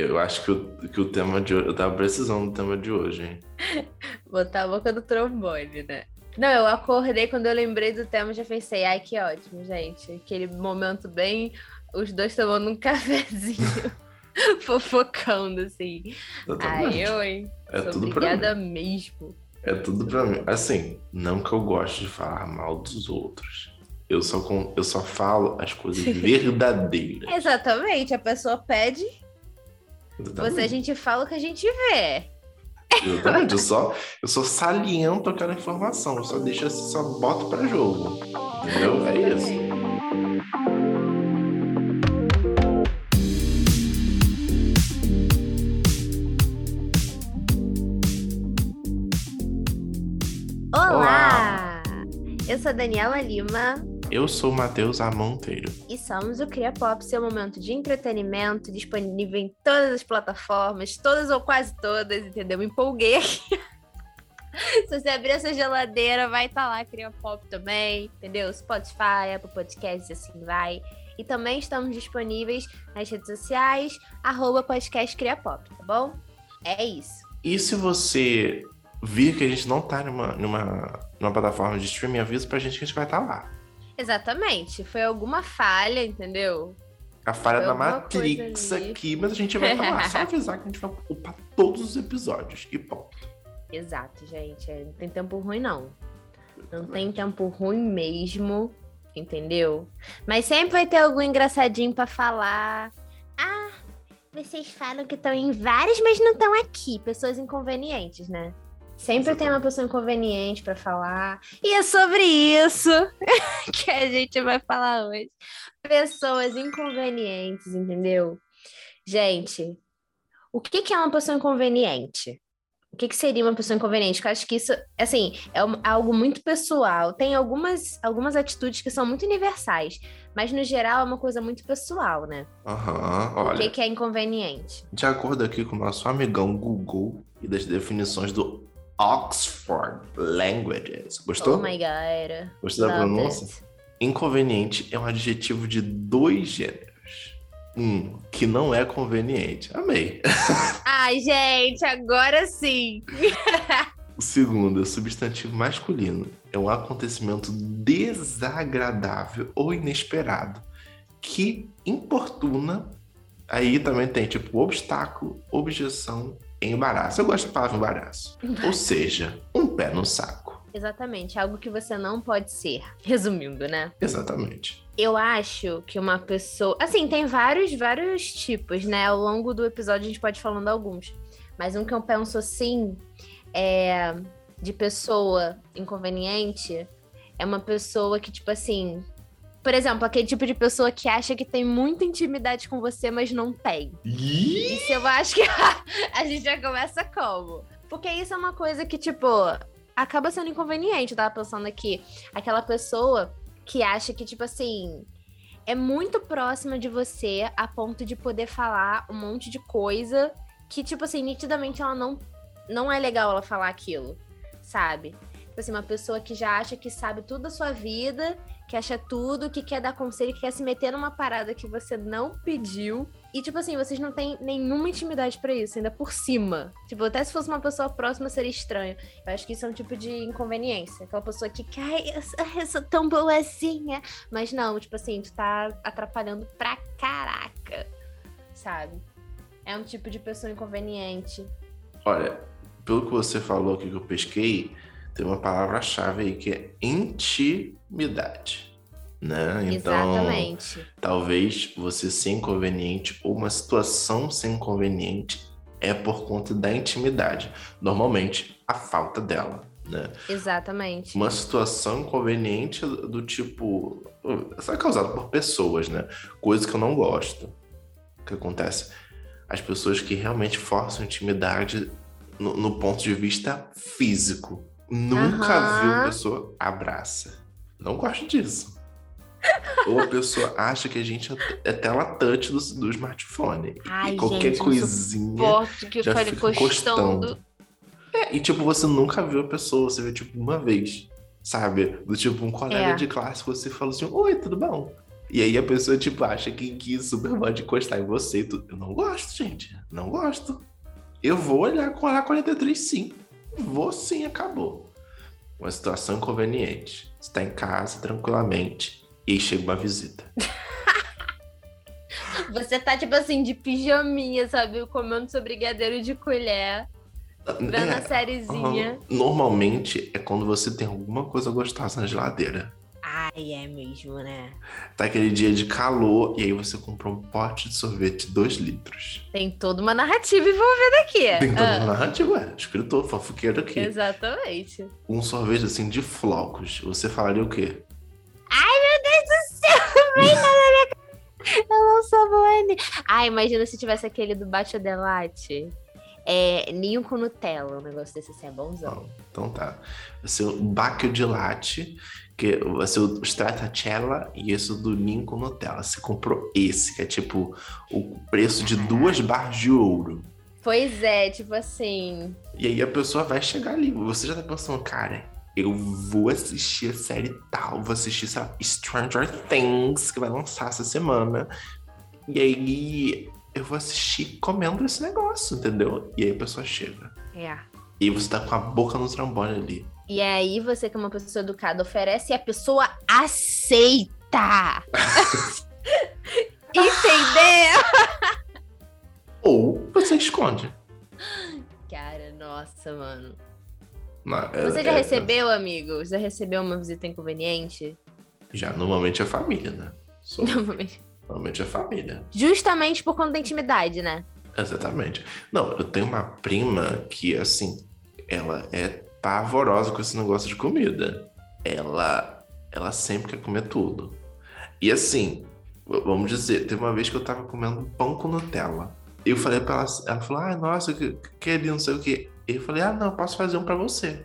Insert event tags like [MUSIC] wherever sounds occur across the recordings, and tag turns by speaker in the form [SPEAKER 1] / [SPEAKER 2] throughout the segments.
[SPEAKER 1] Eu acho que o, que o tema de hoje. Eu tava precisando do tema de hoje, hein? [LAUGHS]
[SPEAKER 2] Botar a boca do trombone, né? Não, eu acordei quando eu lembrei do tema, já pensei, ai que ótimo, gente. Aquele momento bem, os dois tomando um [LAUGHS] cafezinho, [LAUGHS] fofocando, assim. Ai, eu, hein? É Sou tudo obrigada mesmo.
[SPEAKER 1] É tudo pra mim. Assim, não que eu goste de falar mal dos outros. Eu só, com, eu só falo as coisas verdadeiras.
[SPEAKER 2] Exatamente. A pessoa pede. Você a gente fala o que a gente vê.
[SPEAKER 1] Eu, só, eu só saliento aquela informação. Eu só deixo assim, só boto pra jogo. Entendeu? É isso.
[SPEAKER 2] Olá! Olá. Eu sou Daniela Lima.
[SPEAKER 1] Eu sou Matheus A. Monteiro.
[SPEAKER 2] E somos o Cria Pop, seu momento de entretenimento, disponível em todas as plataformas, todas ou quase todas, entendeu? Me empolguei aqui. [LAUGHS] Se você abrir essa geladeira, vai estar tá lá Cria Pop também, entendeu? Spotify, Apple Podcasts, assim vai. E também estamos disponíveis nas redes sociais, arroba podcast Cria Pop, tá bom? É isso.
[SPEAKER 1] E se você vir que a gente não tá numa, numa, numa plataforma de streaming, avisa pra gente que a gente vai estar tá lá.
[SPEAKER 2] Exatamente. Foi alguma falha, entendeu?
[SPEAKER 1] A falha Foi da Matrix aqui, mas a gente vai falar. Só [LAUGHS] avisar que a gente vai ocupar todos os episódios e ponto.
[SPEAKER 2] Exato, gente. É, não tem tempo ruim, não. Não tem tempo ruim mesmo, entendeu? Mas sempre vai ter algum engraçadinho para falar. Ah, vocês falam que estão em vários, mas não estão aqui. Pessoas inconvenientes, né? Sempre tem uma pessoa inconveniente para falar. E é sobre isso [LAUGHS] que a gente vai falar hoje. Pessoas inconvenientes, entendeu? Gente, o que, que é uma pessoa inconveniente? O que, que seria uma pessoa inconveniente? Porque eu acho que isso, assim, é algo muito pessoal. Tem algumas, algumas atitudes que são muito universais, mas no geral é uma coisa muito pessoal, né?
[SPEAKER 1] Aham, olha.
[SPEAKER 2] O que, que é inconveniente?
[SPEAKER 1] De acordo aqui com o nosso amigão Google e das definições do Oxford Languages. Gostou?
[SPEAKER 2] Oh my god.
[SPEAKER 1] Gostou da pronúncia? It. Inconveniente é um adjetivo de dois gêneros. Um, que não é conveniente. Amei. [LAUGHS]
[SPEAKER 2] Ai, gente, agora sim.
[SPEAKER 1] o segundo é substantivo masculino. É um acontecimento desagradável ou inesperado que importuna. Aí também tem tipo obstáculo, objeção, embaraço. Eu gosto da palavra embaraço. Ou seja, um pé no saco.
[SPEAKER 2] Exatamente, algo que você não pode ser. Resumindo, né?
[SPEAKER 1] Exatamente.
[SPEAKER 2] Eu acho que uma pessoa. Assim, tem vários, vários tipos, né? Ao longo do episódio a gente pode ir falando alguns. Mas um que eu penso assim é de pessoa inconveniente é uma pessoa que, tipo assim, por exemplo, aquele tipo de pessoa que acha que tem muita intimidade com você, mas não tem. Isso eu acho que [LAUGHS] a gente já começa como? Porque isso é uma coisa que, tipo, acaba sendo inconveniente. Eu tava pensando aqui. Aquela pessoa que acha que, tipo assim, é muito próxima de você a ponto de poder falar um monte de coisa que, tipo assim, nitidamente ela não, não é legal ela falar aquilo, sabe? Tipo assim, uma pessoa que já acha que sabe tudo da sua vida que acha tudo, que quer dar conselho, que quer se meter numa parada que você não pediu. E, tipo assim, vocês não têm nenhuma intimidade para isso, ainda por cima. Tipo, até se fosse uma pessoa próxima seria estranho. Eu acho que isso é um tipo de inconveniência. Aquela pessoa que, ai, eu eu sou tão boazinha. Mas não, tipo assim, tu tá atrapalhando pra caraca, sabe? É um tipo de pessoa inconveniente.
[SPEAKER 1] Olha, pelo que você falou aqui que eu pesquei, tem uma palavra-chave aí que é intimidade. Né? Então, Exatamente. talvez você ser inconveniente ou uma situação ser inconveniente é por conta da intimidade. Normalmente, a falta dela. Né?
[SPEAKER 2] Exatamente.
[SPEAKER 1] Uma situação inconveniente do tipo. Isso é causado por pessoas, né? Coisa que eu não gosto. O que acontece? As pessoas que realmente forçam intimidade no, no ponto de vista físico. Nunca uhum. viu pessoa abraça. Não gosto disso. Ou a pessoa acha que a gente é tela touch do, do smartphone.
[SPEAKER 2] Ai,
[SPEAKER 1] e qualquer
[SPEAKER 2] gente,
[SPEAKER 1] coisinha
[SPEAKER 2] que
[SPEAKER 1] já fica. É, e tipo, você nunca viu a pessoa, você vê tipo uma vez, sabe? Do tipo, um colega é. de classe, você fala assim, oi, tudo bom? E aí a pessoa, tipo, acha que, que super [LAUGHS] pode encostar em você tudo. Eu não gosto, gente. Não gosto. Eu vou olhar com a 43 sim. Vou sim, acabou. Uma situação inconveniente. Você tá em casa tranquilamente e aí chega uma visita. [LAUGHS]
[SPEAKER 2] Você tá, tipo assim, de pijaminha, sabe? Comendo seu brigadeiro de colher. Vendo
[SPEAKER 1] É,
[SPEAKER 2] a sériezinha.
[SPEAKER 1] Normalmente é quando você tem alguma coisa gostosa na geladeira.
[SPEAKER 2] Ai, é mesmo, né?
[SPEAKER 1] Tá aquele dia de calor e aí você comprou um pote de sorvete de 2 litros.
[SPEAKER 2] Tem toda uma narrativa envolvida aqui.
[SPEAKER 1] Tem toda
[SPEAKER 2] Ah,
[SPEAKER 1] uma narrativa, ué. Escritor, fofoqueiro aqui.
[SPEAKER 2] Exatamente.
[SPEAKER 1] Um sorvete assim de flocos. Você falaria o quê?
[SPEAKER 2] Meu Deus do céu, [LAUGHS] vem na minha cara. Eu não sou boa. Ai, imagina se tivesse aquele do Bacio Delate. É, ninho com Nutella, um negócio desse assim, é bonzão.
[SPEAKER 1] Não. Então tá. O Bacchio de latte, que vai ser o Stracciatella e esse do com Nutella. Você comprou esse, que é tipo o preço de duas barras de ouro.
[SPEAKER 2] Pois é, tipo assim.
[SPEAKER 1] E aí a pessoa vai chegar ali. Você já tá pensando, cara, eu vou assistir a série tal, vou assistir, lá, Stranger Things, que vai lançar essa semana. E aí eu vou assistir comendo esse negócio, entendeu? E aí a pessoa chega.
[SPEAKER 2] É.
[SPEAKER 1] E você tá com a boca no trombone ali.
[SPEAKER 2] E aí você, que é uma pessoa educada, oferece e a pessoa aceita. [LAUGHS] Entendeu?
[SPEAKER 1] Ou você esconde.
[SPEAKER 2] Cara, nossa, mano.
[SPEAKER 1] Na- é-
[SPEAKER 2] Você já
[SPEAKER 1] é-
[SPEAKER 2] recebeu, amigo? Já recebeu uma visita inconveniente?
[SPEAKER 1] Já, normalmente é família, né? Sou- normalmente é família.
[SPEAKER 2] Justamente por conta da intimidade, né?
[SPEAKER 1] Exatamente. Não, eu tenho uma prima que, assim, ela é pavorosa com esse negócio de comida. Ela, ela sempre quer comer tudo. E assim, vamos dizer, teve uma vez que eu tava comendo pão com Nutella. Eu falei pra ela, ela falou, ah, nossa, que, que não sei o quê. Eu falei, ah, não, eu posso fazer um pra você.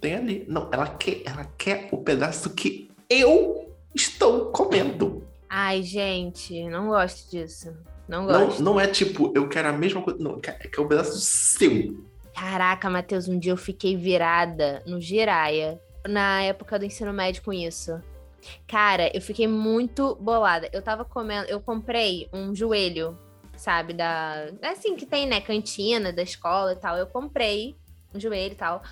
[SPEAKER 1] Tem ali. Não, ela quer, ela quer o pedaço que eu estou comendo.
[SPEAKER 2] Ai, gente, não gosto disso. Não
[SPEAKER 1] Não,
[SPEAKER 2] gosto.
[SPEAKER 1] não é tipo, eu quero a mesma coisa. Não, é que é o pedaço seu.
[SPEAKER 2] Caraca, Matheus, um dia eu fiquei virada no Jiraya, na época do ensino médio com isso. Cara, eu fiquei muito bolada. Eu tava comendo, eu comprei um joelho, sabe, da. Assim, que tem, né, cantina da escola e tal. Eu comprei um joelho e tal.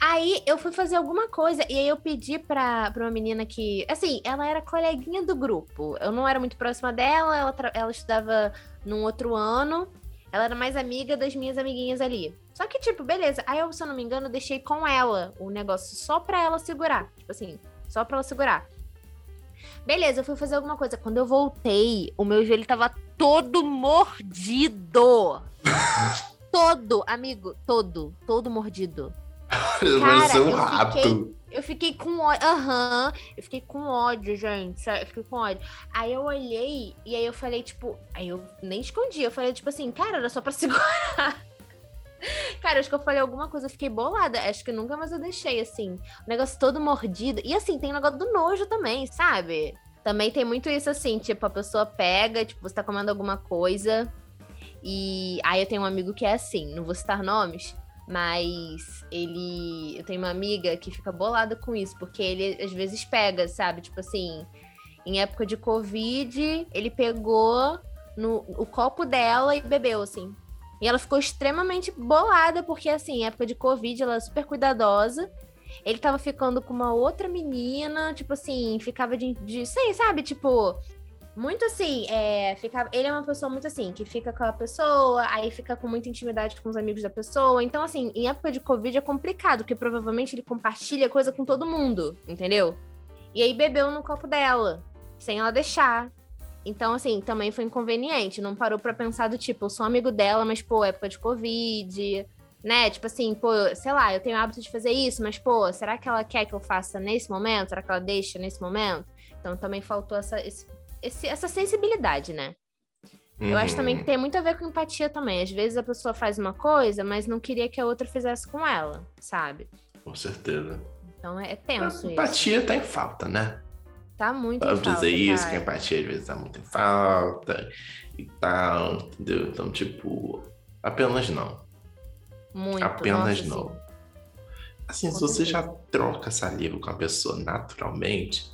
[SPEAKER 2] Aí eu fui fazer alguma coisa e aí eu pedi pra, pra uma menina que. Assim, ela era coleguinha do grupo. Eu não era muito próxima dela, ela, ela estudava num outro ano. Ela era mais amiga das minhas amiguinhas ali. Só que, tipo, beleza. Aí eu, se eu não me engano, deixei com ela o negócio só pra ela segurar. Tipo assim, só pra ela segurar. Beleza, eu fui fazer alguma coisa. Quando eu voltei, o meu joelho tava todo mordido. [LAUGHS] todo, amigo, todo. Todo mordido.
[SPEAKER 1] Vai ser um
[SPEAKER 2] eu
[SPEAKER 1] rato.
[SPEAKER 2] fiquei- Eu fiquei com ódio. Aham. Eu fiquei com ódio, gente. Eu fiquei com ódio. Aí eu olhei e aí eu falei, tipo. Aí eu nem escondi. Eu falei, tipo assim, cara, era só pra [LAUGHS] segurar. Cara, acho que eu falei alguma coisa, eu fiquei bolada. Acho que nunca mais eu deixei, assim. O negócio todo mordido. E assim, tem o negócio do nojo também, sabe? Também tem muito isso assim, tipo, a pessoa pega, tipo, você tá comendo alguma coisa. E aí eu tenho um amigo que é assim, não vou citar nomes, mas ele. Eu tenho uma amiga que fica bolada com isso, porque ele às vezes pega, sabe? Tipo assim, em época de Covid, ele pegou no, o copo dela e bebeu, assim. E ela ficou extremamente bolada, porque assim, em época de Covid, ela é super cuidadosa. Ele tava ficando com uma outra menina, tipo assim, ficava de. de sei, sabe? Tipo, muito assim, é, ficava, ele é uma pessoa muito assim, que fica com a pessoa, aí fica com muita intimidade com os amigos da pessoa. Então, assim, em época de Covid é complicado, porque provavelmente ele compartilha coisa com todo mundo, entendeu? E aí bebeu no copo dela, sem ela deixar. Então, assim, também foi inconveniente. Não parou pra pensar do tipo, eu sou amigo dela, mas, pô, época de Covid, né? Tipo assim, pô, sei lá, eu tenho hábito de fazer isso, mas, pô, será que ela quer que eu faça nesse momento? Será que ela deixa nesse momento? Então também faltou essa, esse- esse- essa sensibilidade, né? Eu acho também que
[SPEAKER 1] Uhum.
[SPEAKER 2] tem muito a ver com empatia também. Às vezes a pessoa faz uma coisa, mas não queria que a outra fizesse com ela, sabe?
[SPEAKER 1] Com certeza.
[SPEAKER 2] Então é, é
[SPEAKER 1] A
[SPEAKER 2] tenso isso.
[SPEAKER 1] empatia tá em falta, né?
[SPEAKER 2] Tá muito em
[SPEAKER 1] Vamos
[SPEAKER 2] falta,
[SPEAKER 1] dizer isso, que a
[SPEAKER 2] cara.
[SPEAKER 1] empatia às vezes tá muito em falta e tal, entendeu? Então, tipo, apenas não.
[SPEAKER 2] Muito.
[SPEAKER 1] apenas
[SPEAKER 2] nossa,
[SPEAKER 1] não.
[SPEAKER 2] assim.
[SPEAKER 1] Assim, se você já troca saliva com a pessoa naturalmente,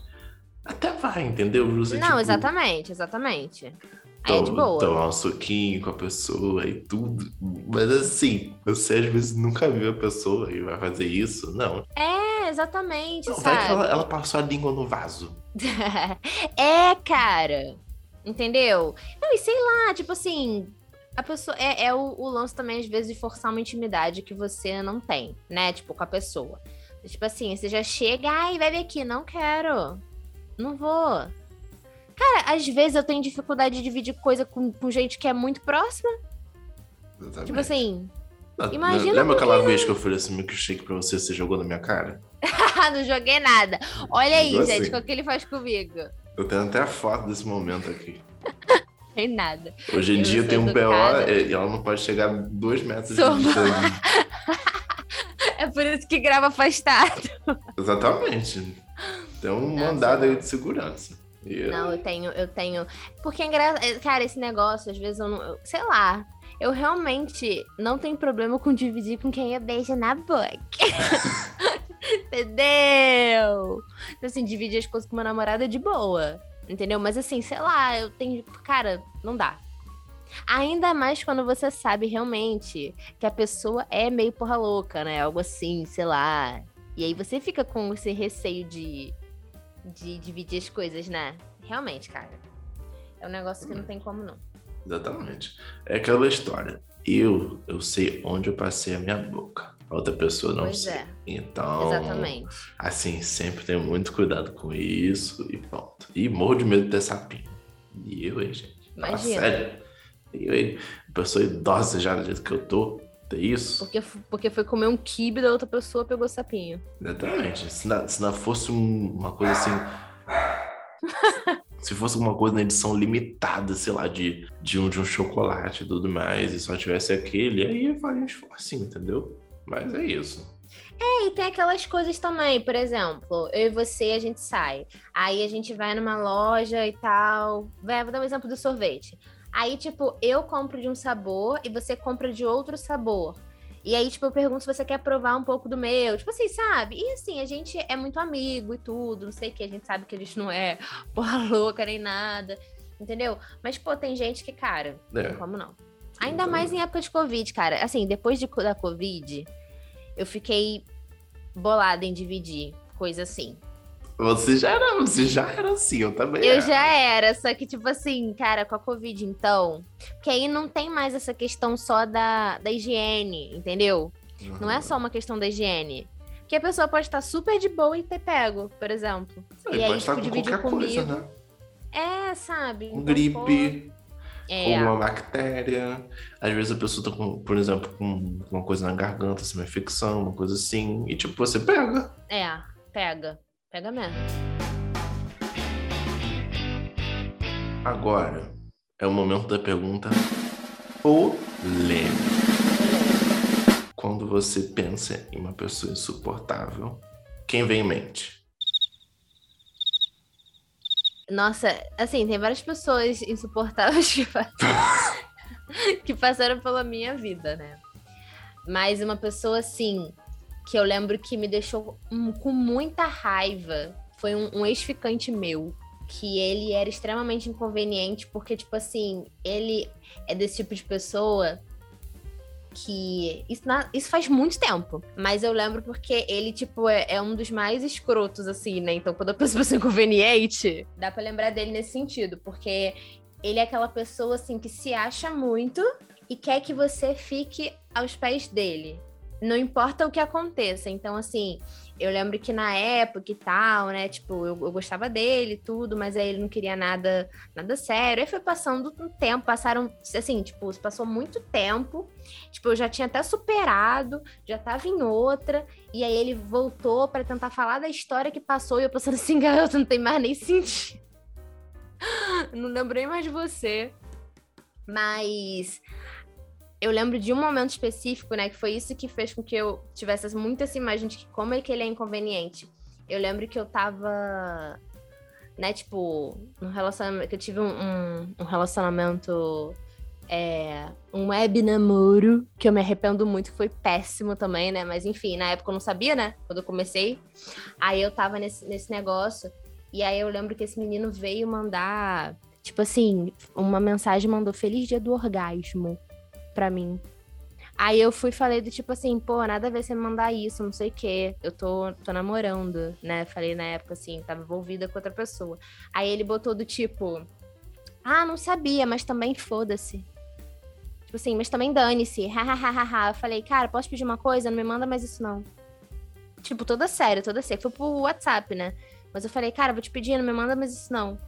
[SPEAKER 1] até vai, entendeu? Você,
[SPEAKER 2] Não,
[SPEAKER 1] tipo,
[SPEAKER 2] exatamente, exatamente. Aí é de boa.
[SPEAKER 1] Tomar um suquinho com a pessoa e tudo. Mas assim, você às vezes nunca viu a pessoa e vai fazer isso. Não.
[SPEAKER 2] É, exatamente,
[SPEAKER 1] Vai que
[SPEAKER 2] sabe?
[SPEAKER 1] ela, ela passou a língua no vaso. [LAUGHS]
[SPEAKER 2] é, cara. Entendeu? Não, e sei lá, tipo assim, a pessoa. É, é o, o lance também, às vezes, de forçar uma intimidade que você não tem, né? Tipo, com a pessoa. Tipo assim, você já chega, ai, vai vir aqui, não quero. Não vou. Cara, às vezes eu tenho dificuldade de dividir coisa com, com gente que é muito próxima.
[SPEAKER 1] Exatamente.
[SPEAKER 2] Tipo assim,
[SPEAKER 1] Não,
[SPEAKER 2] imagina
[SPEAKER 1] Lembra aquela vez que eu ofereci milkshake pra você, você jogou na minha cara? [LAUGHS]
[SPEAKER 2] não joguei nada. Olha aí,
[SPEAKER 1] Jogou
[SPEAKER 2] gente,
[SPEAKER 1] assim.
[SPEAKER 2] o que ele faz comigo.
[SPEAKER 1] Eu tenho até a foto desse momento aqui. [LAUGHS]
[SPEAKER 2] Tem nada.
[SPEAKER 1] Hoje em
[SPEAKER 2] Eu
[SPEAKER 1] dia tem um
[SPEAKER 2] educada.
[SPEAKER 1] PO e ela não pode chegar a dois metros
[SPEAKER 2] Sou
[SPEAKER 1] de distância. [LAUGHS]
[SPEAKER 2] É por isso que grava afastado.
[SPEAKER 1] Exatamente. Tem um
[SPEAKER 2] Nossa.
[SPEAKER 1] mandado aí de segurança. E eu-
[SPEAKER 2] Não, eu tenho, eu tenho. Porque é engraçado. Cara, esse negócio, às vezes eu não. eu- sei lá. Eu realmente não tenho problema com dividir com quem eu beijo na boca. [LAUGHS] Entendeu? Então, assim, dividir as coisas com meu namorado é de boa. Entendeu? Mas assim, sei lá, eu tenho. Cara, não dá. Ainda mais quando você sabe realmente que a pessoa é meio porra louca, né? Algo assim, sei lá. E aí você fica com esse receio de, de dividir as coisas, né? Realmente, cara. É um negócio que não tem como não.
[SPEAKER 1] Exatamente. É aquela história. Eu, eu sei onde eu passei a minha boca. A outra pessoa não
[SPEAKER 2] Pois
[SPEAKER 1] sei.
[SPEAKER 2] é.
[SPEAKER 1] Então,
[SPEAKER 2] Exatamente.
[SPEAKER 1] assim, sempre tenho muito cuidado com isso e pronto. E morro de medo de ter sapinho. E eu, hein, gente? Fala
[SPEAKER 2] Imagina.
[SPEAKER 1] sério. Eu, hein? Pessoa idosa já do jeito que eu tô. Ter isso?
[SPEAKER 2] Porque, porque foi comer um kibe da outra pessoa, pegou sapinho.
[SPEAKER 1] Exatamente. Se não, se não fosse um- uma coisa assim. [LAUGHS] se fosse uma coisa na edição limitada, sei lá, de, de, um, de um chocolate e tudo mais, e só tivesse aquele, aí faria um esforcinho, entendeu? Mas é isso.
[SPEAKER 2] É, e tem aquelas coisas também, por exemplo, eu e você, a gente sai. Aí a gente vai numa loja e tal. Vai, vou dar um exemplo do sorvete. Aí, tipo, eu compro de um sabor e você compra de outro sabor. E aí, tipo, eu pergunto se você quer provar um pouco do meu. Tipo assim, sabe? E assim, a gente é muito amigo e tudo, não sei o que. A gente sabe que a gente não é [LAUGHS] porra louca nem nada. Entendeu? Mas, pô, tem gente que, cara, não
[SPEAKER 1] É.
[SPEAKER 2] como não. Ainda mais em época de Covid, cara. Assim, depois de, da Covid, eu fiquei bolada em dividir coisa assim.
[SPEAKER 1] Você já era, você já era assim, eu também.
[SPEAKER 2] Eu
[SPEAKER 1] era.
[SPEAKER 2] já era, só que, tipo assim, cara, com a Covid, então. Porque aí não tem mais essa questão só da, da higiene, entendeu? Não é só uma questão da higiene. Que a pessoa pode estar super de boa e ter pego, por exemplo.
[SPEAKER 1] Ele
[SPEAKER 2] e aí,
[SPEAKER 1] pode estar
[SPEAKER 2] tipo,
[SPEAKER 1] com
[SPEAKER 2] dividiu
[SPEAKER 1] qualquer coisa,
[SPEAKER 2] comigo.
[SPEAKER 1] né?
[SPEAKER 2] É, sabe?
[SPEAKER 1] Com
[SPEAKER 2] Então,
[SPEAKER 1] gripe,
[SPEAKER 2] pô,
[SPEAKER 1] com
[SPEAKER 2] É,
[SPEAKER 1] uma bactéria. Às vezes a pessoa tá com, por exemplo, com uma coisa na garganta, assim, uma infecção, uma coisa assim. E tipo, você pega.
[SPEAKER 2] é, pega. Pega mesmo.
[SPEAKER 1] Agora é o momento da pergunta polêmica. Quando você pensa em uma pessoa insuportável, quem vem em mente?
[SPEAKER 2] Nossa, assim, tem várias pessoas insuportáveis que, [LAUGHS] que passaram pela minha vida, né? Mas uma pessoa, assim, que eu lembro que me deixou hum, com muita raiva foi um, um ex-ficante meu. Que ele era extremamente inconveniente, porque, tipo assim, ele é desse tipo de pessoa que. Isso, na- isso faz muito tempo. Mas eu lembro porque ele, tipo, é, é um dos mais escrotos, assim, né? Então, quando em pessoa inconveniente, dá pra lembrar dele nesse sentido. Porque ele é aquela pessoa, assim, que se acha muito e quer que você fique aos pés dele. Não importa o que aconteça. Então, assim, eu lembro que na época e tal, né? Tipo, eu, eu gostava dele tudo, mas aí ele não queria nada, nada sério. Aí foi passando um tempo, passaram, assim, tipo, passou muito tempo. Tipo, eu já tinha até superado, já tava em outra. E aí ele voltou pra tentar falar da história que passou. E eu pensando assim, [LAUGHS] garota, não tem mais nem sentido. [LAUGHS] Não lembrei mais de você. Mas eu lembro de um momento específico, né? Que foi isso que fez com que eu tivesse muito essa imagem de que como é que ele é inconveniente. Eu lembro que eu tava, né, tipo, num relacionamento. Que eu tive um, um- um relacionamento. É, um web namoro, que eu me arrependo muito, que foi péssimo também, né? Mas enfim, na época eu não sabia, né? Quando eu comecei. Aí eu tava nesse, nesse negócio. E aí eu lembro que esse menino veio mandar, tipo assim, uma mensagem mandou Feliz Dia do Orgasmo pra mim. Aí eu fui falei do tipo assim, pô, nada a ver você me mandar isso, não sei o quê. Eu tô, tô namorando, né? Falei na época assim, tava envolvida com outra pessoa. Aí ele botou do tipo, ah, não sabia, mas também foda-se. Tipo assim, mas também dane-se. Hahaha. eu falei, cara, posso pedir uma coisa? Não me manda mais isso, não. Tipo, toda séria, toda séria. Foi pro WhatsApp, né? Mas eu falei, cara, vou te pedir, não me manda mais isso, não.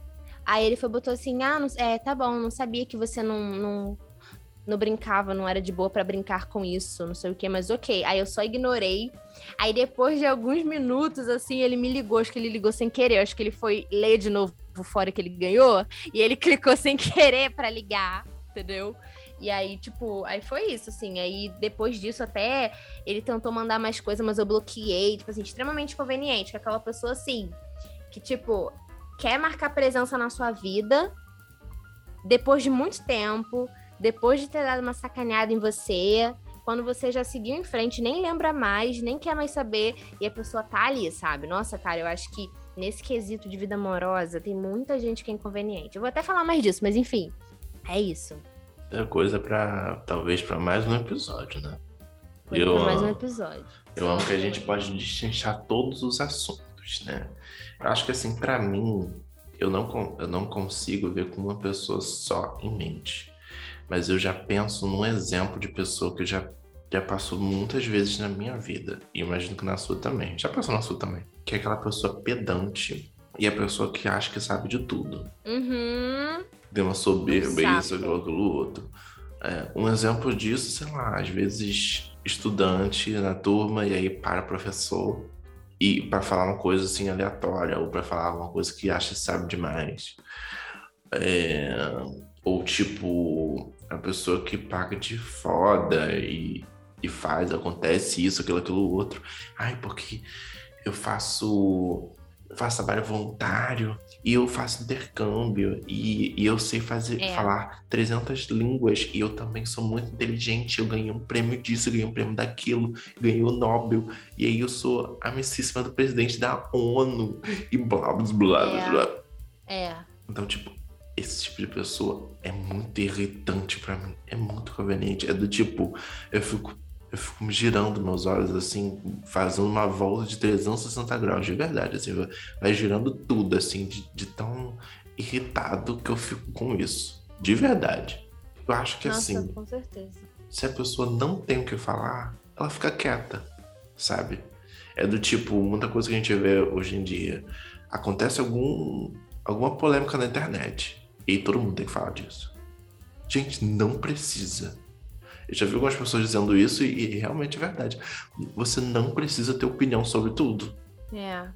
[SPEAKER 2] Aí ele foi, botou assim, ah, não, é, tá bom, não sabia que você não, não, não brincava, não era de boa para brincar com isso, não sei o que, mas ok. Aí eu só ignorei. Aí depois de alguns minutos, assim, ele me ligou, acho que ele ligou sem querer, acho que ele foi ler de novo fora que ele ganhou, e ele [LAUGHS] clicou sem querer para ligar, entendeu? E aí, tipo, aí foi isso, assim. Aí depois disso, até ele tentou mandar mais coisa, mas eu bloqueei, tipo assim, extremamente conveniente, que aquela pessoa assim, que, tipo, quer marcar presença na sua vida depois de muito tempo depois de ter dado uma sacaneada em você, quando você já seguiu em frente, nem lembra mais, nem quer mais saber, e a pessoa tá ali, sabe? Nossa, cara, eu acho que nesse quesito de vida amorosa tem muita gente que é inconveniente. Eu vou até falar mais disso, mas enfim, é isso.
[SPEAKER 1] É coisa para talvez para mais um episódio, né?
[SPEAKER 2] Coisa eu, mais um episódio.
[SPEAKER 1] Eu amo que a gente pode destrinchar todos os assuntos, né? Eu acho que assim, para mim, eu não, eu não consigo ver com uma pessoa só em mente mas eu já penso num exemplo de pessoa que já, já passou muitas vezes na minha vida. E imagino que na sua também. Já passou na sua também. Que é aquela pessoa pedante e a pessoa que acha que sabe de tudo.
[SPEAKER 2] Uhum.
[SPEAKER 1] Tem uma soberba, isso, aquilo, aquilo, outro. É, um exemplo disso, sei lá, às vezes estudante na turma e aí para o professor e para falar uma coisa assim aleatória ou para falar uma coisa que acha que sabe demais. É, ou tipo, a pessoa que paga de foda e, e faz, acontece isso, aquilo, aquilo outro. Ai, porque eu faço faço trabalho voluntário e eu faço intercâmbio e, e eu sei fazer é. falar 300 línguas e eu também sou muito inteligente eu ganhei um prêmio disso ganhei um prêmio daquilo ganhei o Nobel e aí eu sou amicíssima do presidente da ONU e blá blá blá
[SPEAKER 2] é.
[SPEAKER 1] blá
[SPEAKER 2] é
[SPEAKER 1] então tipo esse tipo de pessoa é muito irritante para mim. É muito conveniente. É do tipo, eu fico, eu fico me girando meus olhos assim, fazendo uma volta de 360 graus, de verdade. Assim, vai girando tudo, assim, de, de tão irritado que eu fico com isso. De verdade. Eu acho que
[SPEAKER 2] Nossa,
[SPEAKER 1] assim.
[SPEAKER 2] Com certeza.
[SPEAKER 1] Se a pessoa não tem o que falar, ela fica quieta, sabe? É do tipo, muita coisa que a gente vê hoje em dia. Acontece algum, alguma polêmica na internet e todo mundo tem que falar disso. Gente, não precisa. Eu já vi algumas pessoas dizendo isso e, e realmente é verdade. Você não precisa ter opinião sobre tudo.
[SPEAKER 2] É.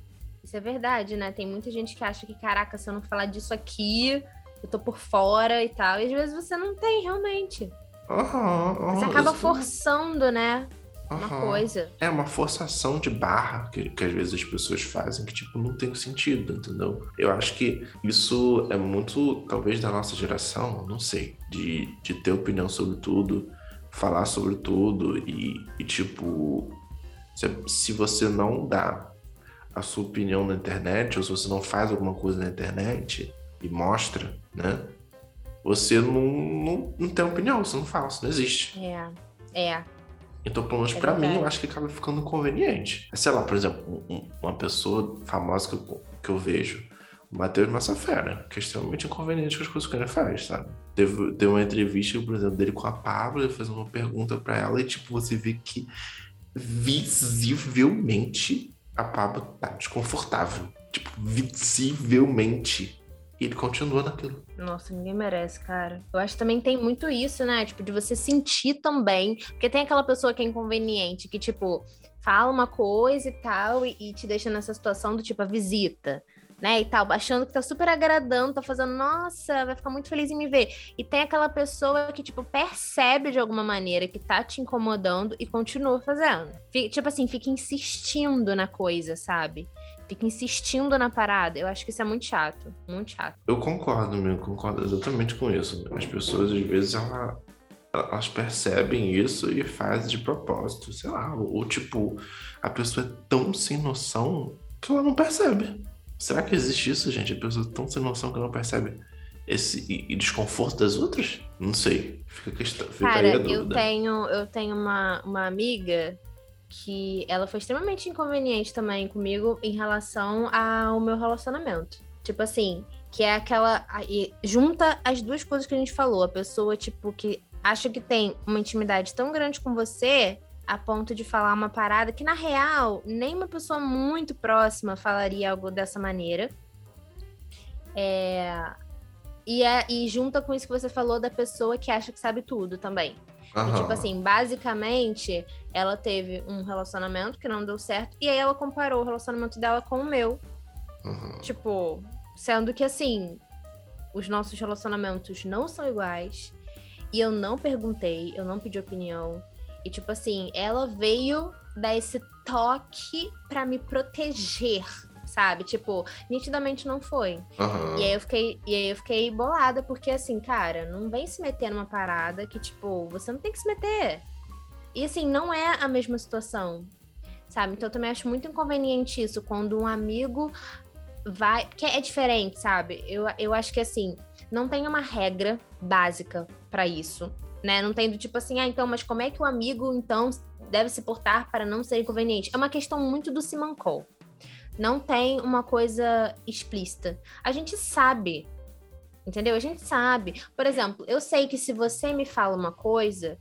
[SPEAKER 2] Isso é verdade, né? Tem muita gente que acha que, caraca, se eu não falar disso aqui, eu tô por fora e tal. E às vezes você não tem, realmente.
[SPEAKER 1] Uhum, uhum,
[SPEAKER 2] você acaba forçando, né? Uma coisa.
[SPEAKER 1] É uma forçação de barra que, que às vezes as pessoas fazem que, tipo, não tem sentido, entendeu? Eu acho que isso é muito, talvez, da nossa geração, não sei, de, de ter opinião sobre tudo, falar sobre tudo e, e tipo, se, se você não dá a sua opinião na internet, ou se você não faz alguma coisa na internet e mostra, né? Você não, não, não tem opinião, você não fala, você não existe.
[SPEAKER 2] É, é.
[SPEAKER 1] Então, pelo menos é pra mim, eu acho que acaba ficando conveniente. Sei lá, por exemplo, um, uma pessoa famosa que eu, que eu vejo, o Matheus Massafera, que é extremamente inconveniente com as coisas que ele faz, sabe? Teve, teve uma entrevista, por exemplo, dele com a Pablo, ele fez uma pergunta para ela e, tipo, você vê que visivelmente a Pablo tá desconfortável. Tipo, visivelmente e ele continua naquilo.
[SPEAKER 2] Nossa, ninguém merece, cara. Eu acho que também tem muito isso, né? Tipo, de você sentir também. Porque tem aquela pessoa que é inconveniente, que, tipo, fala uma coisa e tal, e, e te deixa nessa situação do tipo, a visita né, e tal, achando que tá super agradando, tá fazendo, nossa, vai ficar muito feliz em me ver. E tem aquela pessoa que, tipo, percebe de alguma maneira que tá te incomodando e continua fazendo. Fica, tipo assim, fica insistindo na coisa, sabe? Fica insistindo na parada. Eu acho que isso é muito chato, muito chato.
[SPEAKER 1] Eu concordo, meu, concordo exatamente com isso. As pessoas, às vezes, ela, elas percebem isso e fazem de propósito, sei lá, ou, tipo, a pessoa é tão sem noção que ela não percebe. Será que existe isso, gente? A pessoa tão sem noção que não percebe esse e, e desconforto das outras? Não sei. Fica, questão, fica
[SPEAKER 2] Cara,
[SPEAKER 1] aí a
[SPEAKER 2] eu tenho, eu tenho uma, uma amiga que ela foi extremamente inconveniente também comigo em relação ao meu relacionamento. Tipo assim, que é aquela. junta as duas coisas que a gente falou. A pessoa, tipo, que acha que tem uma intimidade tão grande com você a ponto de falar uma parada que, na real, nem uma pessoa muito próxima falaria algo dessa maneira. É. E, é, e junta com isso que você falou da pessoa que acha que sabe tudo também. E,
[SPEAKER 1] Aham.
[SPEAKER 2] tipo assim, basicamente, ela teve um relacionamento que não deu certo, e aí ela comparou o relacionamento dela com o meu.
[SPEAKER 1] Aham.
[SPEAKER 2] Tipo, sendo que assim, os nossos relacionamentos não são iguais. E eu não perguntei, eu não pedi opinião. E tipo assim, ela veio dar esse toque pra me proteger, sabe? Tipo, nitidamente não foi.
[SPEAKER 1] Aham.
[SPEAKER 2] E aí eu fiquei, e aí eu fiquei bolada, porque assim, cara, não vem se meter numa parada que, tipo, você não tem que se meter. E assim, não é a mesma situação. Sabe? Então eu também acho muito inconveniente isso, quando um amigo vai. Porque é diferente, sabe? Eu, eu acho que assim, não tem uma regra básica pra isso. Né? Não tem do tipo assim, ah, então, mas como é que o amigo, então, deve se portar para não ser inconveniente? É uma questão muito do Simancol. Não tem uma coisa explícita. A gente sabe, entendeu? A gente sabe. Por exemplo, eu sei que se você me fala uma coisa,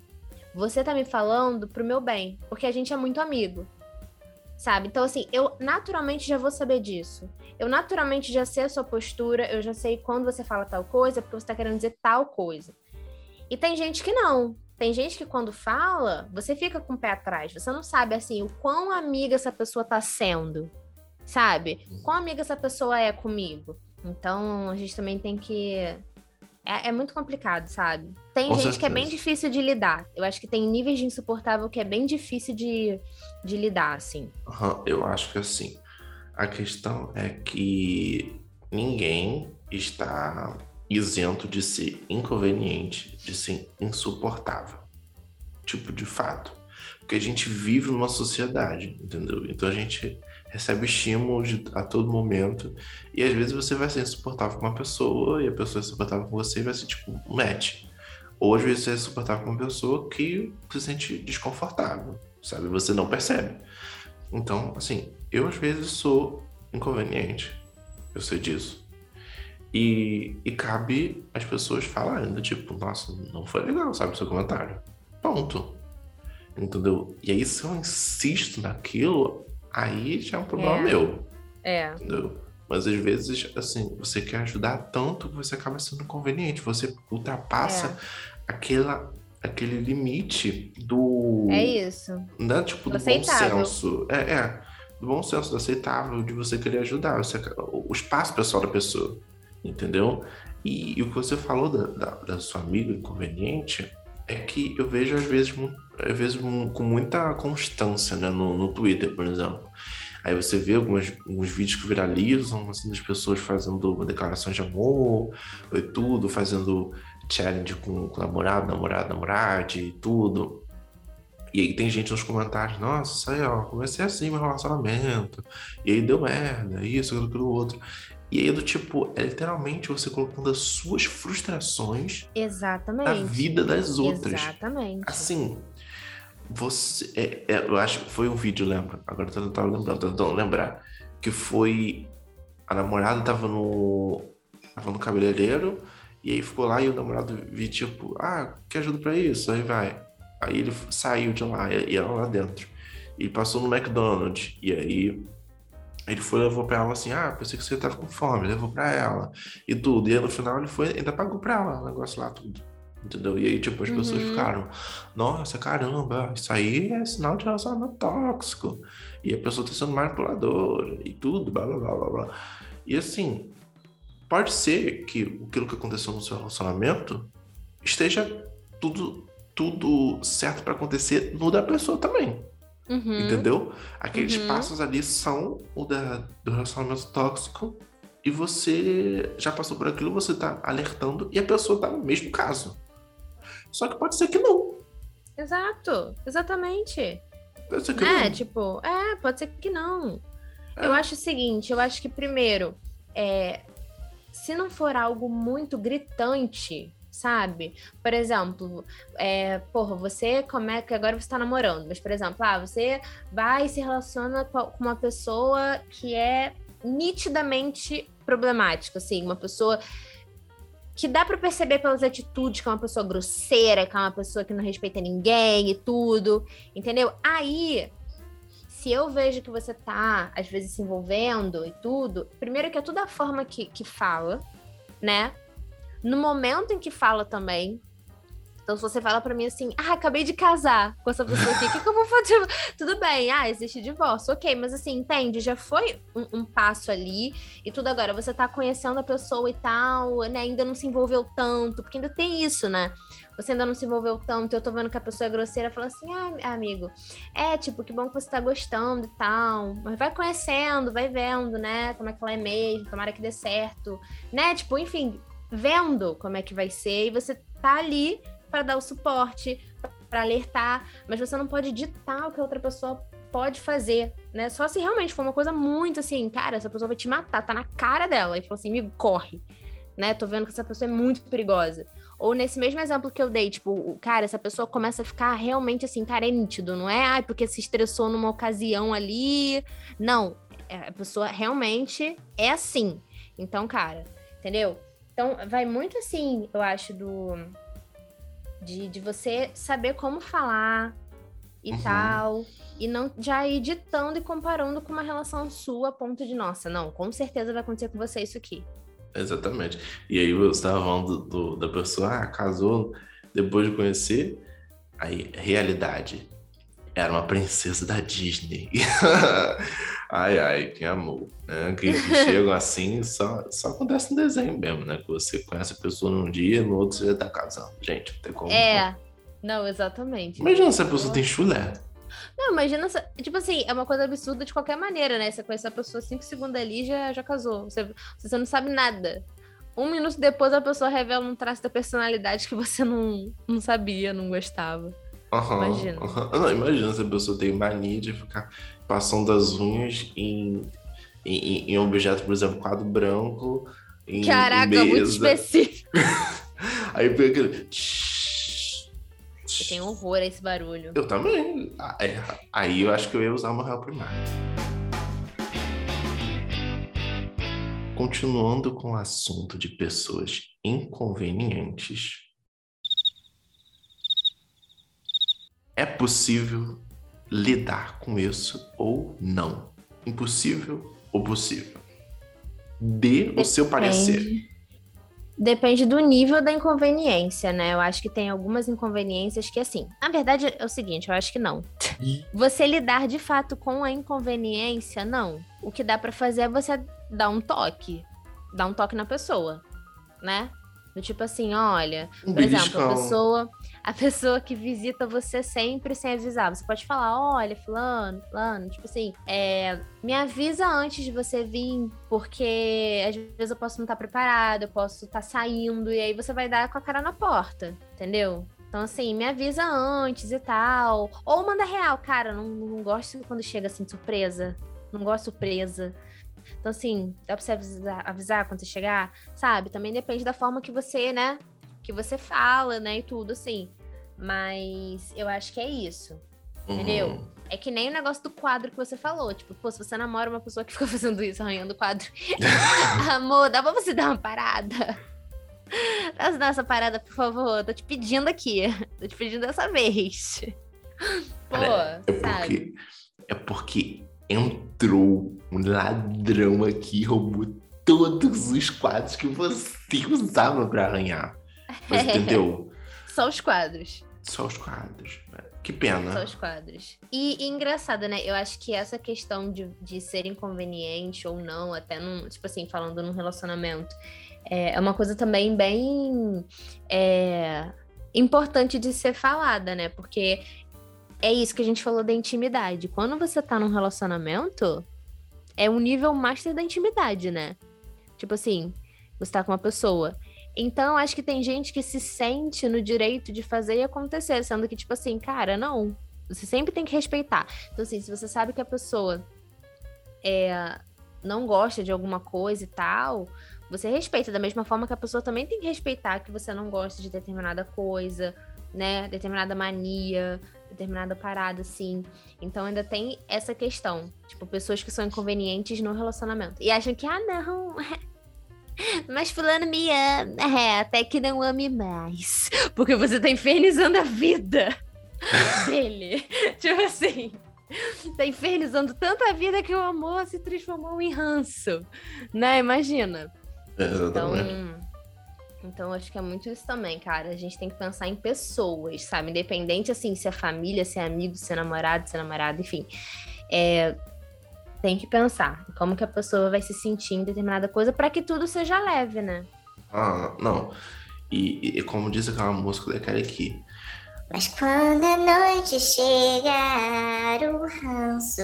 [SPEAKER 2] você tá me falando pro meu bem, porque a gente é muito amigo. Sabe? Então, assim, eu naturalmente já vou saber disso. Eu naturalmente já sei a sua postura, eu já sei quando você fala tal coisa, porque você tá querendo dizer tal coisa. E tem gente que não. Tem gente que quando fala, você fica com o pé atrás. Você não sabe, assim, o quão amiga essa pessoa tá sendo. Sabe? Quão amiga essa pessoa é comigo. Então, a gente também tem que. É, é muito complicado, sabe? Tem
[SPEAKER 1] Com
[SPEAKER 2] gente que é bem
[SPEAKER 1] certeza.
[SPEAKER 2] difícil de lidar. Eu acho que tem níveis de insuportável que é bem difícil de, de lidar, assim.
[SPEAKER 1] Aham, Eu acho que assim, a questão é que ninguém está isento de ser inconveniente, de ser insuportável. Tipo, de fato. Porque a gente vive numa sociedade, entendeu? Então a gente recebe estímulos a todo momento. E às vezes você vai ser insuportável com uma pessoa e a pessoa é insuportável com você e vai ser tipo um match. Ou às vezes você é insuportável com uma pessoa que se sente desconfortável, sabe? Você não percebe. Então, assim, eu às vezes sou inconveniente. Eu sei disso. E, e cabe as pessoas falarem, tipo, nossa, não foi legal, sabe, o seu comentário. Ponto. Entendeu? E aí, se eu insisto naquilo, aí já é um problema
[SPEAKER 2] É.
[SPEAKER 1] meu,
[SPEAKER 2] É.
[SPEAKER 1] entendeu? Mas às vezes, assim, você quer ajudar tanto que você acaba sendo inconveniente. Você ultrapassa aquela, aquele limite do.
[SPEAKER 2] É isso.
[SPEAKER 1] Né? Tipo, do
[SPEAKER 2] Aceitável.
[SPEAKER 1] bom senso. É, é. Do bom senso, do aceitável, de você querer ajudar. Você, o espaço pessoal da pessoa. Entendeu? E, e o que você falou da, da, da sua amiga inconveniente é que eu vejo, às vezes, às vezes com muita constância, né? No, no Twitter, por exemplo. Aí você vê alguns vídeos que viralizam, assim, das pessoas fazendo declarações de amor e tudo, fazendo challenge com, com namorado, namorado, namorade e tudo. E aí tem gente nos comentários, nossa, isso aí, ó, comecei assim meu relacionamento. E aí deu merda, isso, aquilo, aquilo outro. E aí, do tipo, é literalmente você colocando as suas frustrações na
[SPEAKER 2] Exatamente.
[SPEAKER 1] vida das outras.
[SPEAKER 2] Exatamente.
[SPEAKER 1] Assim, você. é- é, eu acho que foi um vídeo, lembra? Agora eu tava lembrando, tô tentando lembrar. Que foi. A namorada tava no. Tava no cabeleireiro. E aí ficou lá e o namorado viu, tipo, ah, quer ajuda pra isso? Aí vai. Aí ele saiu de lá e e ela lá dentro. E passou no McDonald's. E aí. Ele foi levou pra ela assim, ah, pensei que você tava com fome, levou pra ela. E tudo. E aí no final ele foi, ainda pagou pra ela o negócio lá, tudo. Entendeu? E aí, tipo, as pessoas
[SPEAKER 2] Uhum.
[SPEAKER 1] ficaram, nossa, caramba, isso aí é sinal de relacionamento tóxico. E a pessoa tá sendo manipuladora e tudo, blá blá blá blá blá. E assim, pode ser que aquilo que aconteceu no seu relacionamento esteja tudo, tudo certo pra acontecer no da pessoa também.
[SPEAKER 2] Uhum.
[SPEAKER 1] Entendeu? Aqueles
[SPEAKER 2] Uhum.
[SPEAKER 1] passos ali são o da, do relacionamento tóxico e você já passou por aquilo, você tá alertando e a pessoa tá no mesmo caso. Só que pode ser que não.
[SPEAKER 2] Exato. Exatamente.
[SPEAKER 1] Pode ser que
[SPEAKER 2] É,
[SPEAKER 1] não.
[SPEAKER 2] tipo, é, pode ser que não. Eu acho o seguinte, eu acho que primeiro, é, se não for algo muito gritante, sabe? Por exemplo, é, porra, você como é que agora você tá namorando, mas por exemplo, ah, você vai e se relaciona com uma pessoa que é nitidamente problemática, assim, uma pessoa que dá para perceber pelas atitudes que é uma pessoa grosseira, que é uma pessoa que não respeita ninguém e tudo, entendeu? Aí se eu vejo que você tá, às vezes, se envolvendo e tudo, primeiro que é toda a forma que, que fala, né? No momento em que fala também. Então, se você fala para mim assim, ah, acabei de casar com essa pessoa aqui, o que, que, eu vou fazer? [LAUGHS] Tudo bem, ah, existe divórcio, ok, mas assim, entende? Já foi um, um, passo ali e tudo agora. Você tá conhecendo a pessoa e tal, né? Ainda não se envolveu tanto, porque ainda tem isso, né? você ainda não se envolveu tanto, eu tô vendo que a pessoa é grosseira, fala assim, ah, amigo, é, tipo, que bom que você tá gostando e tal, mas vai conhecendo, vai vendo, né, como é que ela é mesmo, tomara que dê certo, né, tipo, enfim, vendo como é que vai ser, e você tá ali para dar o suporte, para alertar, mas você não pode ditar o que a outra pessoa pode fazer, né, só se realmente for uma coisa muito assim, cara, essa pessoa vai te matar, tá na cara dela, e falou assim, amigo, corre, né, tô vendo que essa pessoa é muito perigosa. Ou nesse mesmo exemplo que eu dei, tipo, cara, essa pessoa começa a ficar realmente assim, cara, é nítido, não é? Ai, porque se estressou numa ocasião ali. Não, é, a pessoa realmente é assim. Então, cara, entendeu? Então, vai muito assim, eu acho, do. De, de você saber como falar e uhum. tal. E não já ir ditando e comparando com uma relação sua a ponto de, nossa, não, com certeza vai acontecer com você isso aqui.
[SPEAKER 1] Exatamente. E aí você estava falando do, do, da pessoa, ah, casou depois de conhecer. Aí, realidade. Era uma princesa da Disney. [LAUGHS] ai, ai, que amor. Né? Que, que chegam assim, só, só acontece no desenho mesmo, né? Que você conhece a pessoa num dia, no outro você já tá casando. Gente, não tem como.
[SPEAKER 2] É, não, exatamente.
[SPEAKER 1] Imagina se a pessoa tem chulé.
[SPEAKER 2] Não, imagina, tipo assim, é uma coisa absurda de qualquer maneira, né? Você conhece a pessoa cinco segundos ali já já casou. Você, você não sabe nada. Um minuto depois a pessoa revela um traço da personalidade que você não, não sabia, não gostava.
[SPEAKER 1] Uhum, imagina. Uhum. Não, imagina se a pessoa tem mania de ficar passando as unhas em, em, em objeto, por exemplo, quadro branco. Em
[SPEAKER 2] Caraca, mesa. muito específico. [LAUGHS]
[SPEAKER 1] Aí pega aquele.
[SPEAKER 2] Eu tenho horror a esse barulho.
[SPEAKER 1] Eu também. Ah, é, aí eu acho que eu ia usar uma réu primário. Continuando com o assunto de pessoas inconvenientes, é possível lidar com isso ou não? Impossível ou possível? Dê Depende. o seu parecer.
[SPEAKER 2] Depende do nível da inconveniência, né? Eu acho que tem algumas inconveniências que, assim, na verdade é o seguinte, eu acho que não. [LAUGHS] Você lidar de fato com a inconveniência, não. O que dá para fazer é você dar um toque. Dar um toque na pessoa, né? Do tipo assim, olha, um por exemplo, a pessoa, a pessoa que visita você sempre sem avisar. Você pode falar, olha, fulano, fulano, tipo assim, é, me avisa antes de você vir, porque às vezes eu posso não estar preparada, eu posso estar saindo, e aí você vai dar com a cara na porta, entendeu? Então, assim, me avisa antes e tal. Ou manda real, cara, não, não gosto quando chega assim, surpresa. Não gosto surpresa. Então, assim, dá pra você avisar, avisar quando você chegar, sabe? Também depende da forma que você, né? Que você fala, né? E tudo, assim. Mas eu acho que é isso. Uhum. Entendeu? É que nem o negócio do quadro que você falou. Tipo, pô, se você namora uma pessoa que fica [LAUGHS] fazendo isso, arranhando o quadro. [LAUGHS] Amor, dá pra você dar uma parada? Dá pra dar essa parada, por favor. Tô te pedindo aqui. Tô te pedindo dessa vez. Pô,
[SPEAKER 1] é, é porque, é porque entrou um ladrão aqui e roubou todos os quadros que você usava para arranhar. [LAUGHS] Mas entendeu?
[SPEAKER 2] Só os quadros.
[SPEAKER 1] Só os quadros. Que pena.
[SPEAKER 2] Só os quadros. E, e, engraçado, né? Eu acho que essa questão de, de ser inconveniente ou não, até num, tipo assim, falando num relacionamento, é, é uma coisa também bem é, importante de ser falada, né? Porque é isso que a gente falou da intimidade. Quando você tá num relacionamento, é um nível master da intimidade, né? Tipo assim, você tá com uma pessoa. Então, acho que tem gente que se sente no direito de fazer e acontecer, sendo que, tipo assim, cara, não. Você sempre tem que respeitar. Então, assim, se você sabe que a pessoa é, não gosta de alguma coisa e tal, você respeita. Da mesma forma que a pessoa também tem que respeitar que você não gosta de determinada coisa, né? Determinada mania, determinada parada, assim. Então ainda tem essa questão. Tipo, pessoas que são inconvenientes no relacionamento. E acham que, ah, não. [LAUGHS] Mas fulano me ama. É, até que não ame mais. Porque você tá infernizando a vida dele. [LAUGHS] tipo assim. Tá infernizando tanto a vida que o amor se transformou em ranço. Né? Imagina.
[SPEAKER 1] Exatamente.
[SPEAKER 2] Então, então, acho que é muito isso também, cara. A gente tem que pensar em pessoas, sabe? Independente, assim, se é família, se é amigo, se é namorado, se é namorado, enfim. É, tem que pensar como que a pessoa vai se sentir em determinada coisa para que tudo seja leve, né?
[SPEAKER 1] Ah, não. E, e como diz aquela música daquela aqui.
[SPEAKER 3] Mas quando a noite chegar, o ranço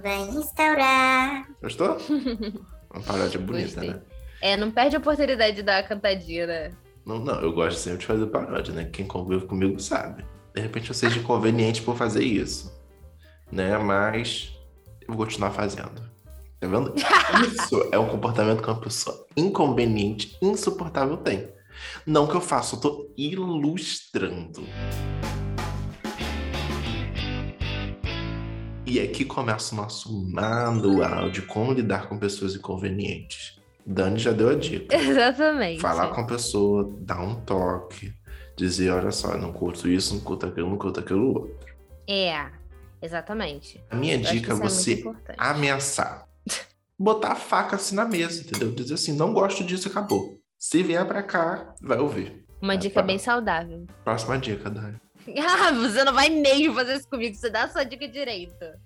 [SPEAKER 3] vai instaurar.
[SPEAKER 1] Gostou? [LAUGHS] Uma paródia bonita,
[SPEAKER 2] Gostei.
[SPEAKER 1] né?
[SPEAKER 2] É, não perde a oportunidade de dar a cantadinha, né?
[SPEAKER 1] Não, não, eu gosto sempre de fazer paródia, né? Quem convive comigo sabe. De repente eu seja inconveniente por fazer isso. Né? Mas vou continuar fazendo. Tá vendo? [LAUGHS] Isso é um comportamento que uma pessoa inconveniente, insuportável tem. Não que eu faça, eu tô ilustrando. E aqui começa o nosso manual de como lidar com pessoas inconvenientes. Dani já deu a dica. [LAUGHS]
[SPEAKER 2] Exatamente.
[SPEAKER 1] Falar com a pessoa, dar um toque, dizer, olha só, eu não curto isso, não curto aquilo, não curto aquilo outro.
[SPEAKER 2] É, exatamente.
[SPEAKER 1] A minha
[SPEAKER 2] Eu
[SPEAKER 1] dica é
[SPEAKER 2] muito
[SPEAKER 1] você ameaçar. Botar a faca assim na mesa, entendeu? Dizer assim, não gosto disso, acabou. Se vier pra cá, vai ouvir.
[SPEAKER 2] Uma
[SPEAKER 1] Ah,
[SPEAKER 2] dica
[SPEAKER 1] tá.
[SPEAKER 2] bem saudável.
[SPEAKER 1] Próxima dica, Dani. [LAUGHS]
[SPEAKER 2] Ah, você não vai mesmo fazer isso comigo. Você dá a sua dica direita.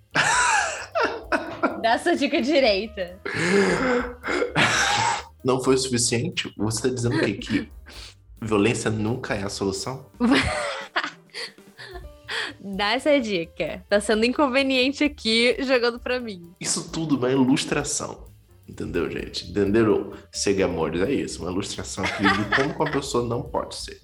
[SPEAKER 2] dá a sua dica direita.
[SPEAKER 1] Não foi o suficiente? Você tá dizendo? Que [LAUGHS] violência nunca é a solução? [LAUGHS]
[SPEAKER 2] Dá essa dica. Tá sendo inconveniente aqui jogando pra mim.
[SPEAKER 1] Isso tudo é uma ilustração. Entendeu, gente? Entenderam? Segue amores, é isso. Uma ilustração aqui de como uma pessoa não pode ser.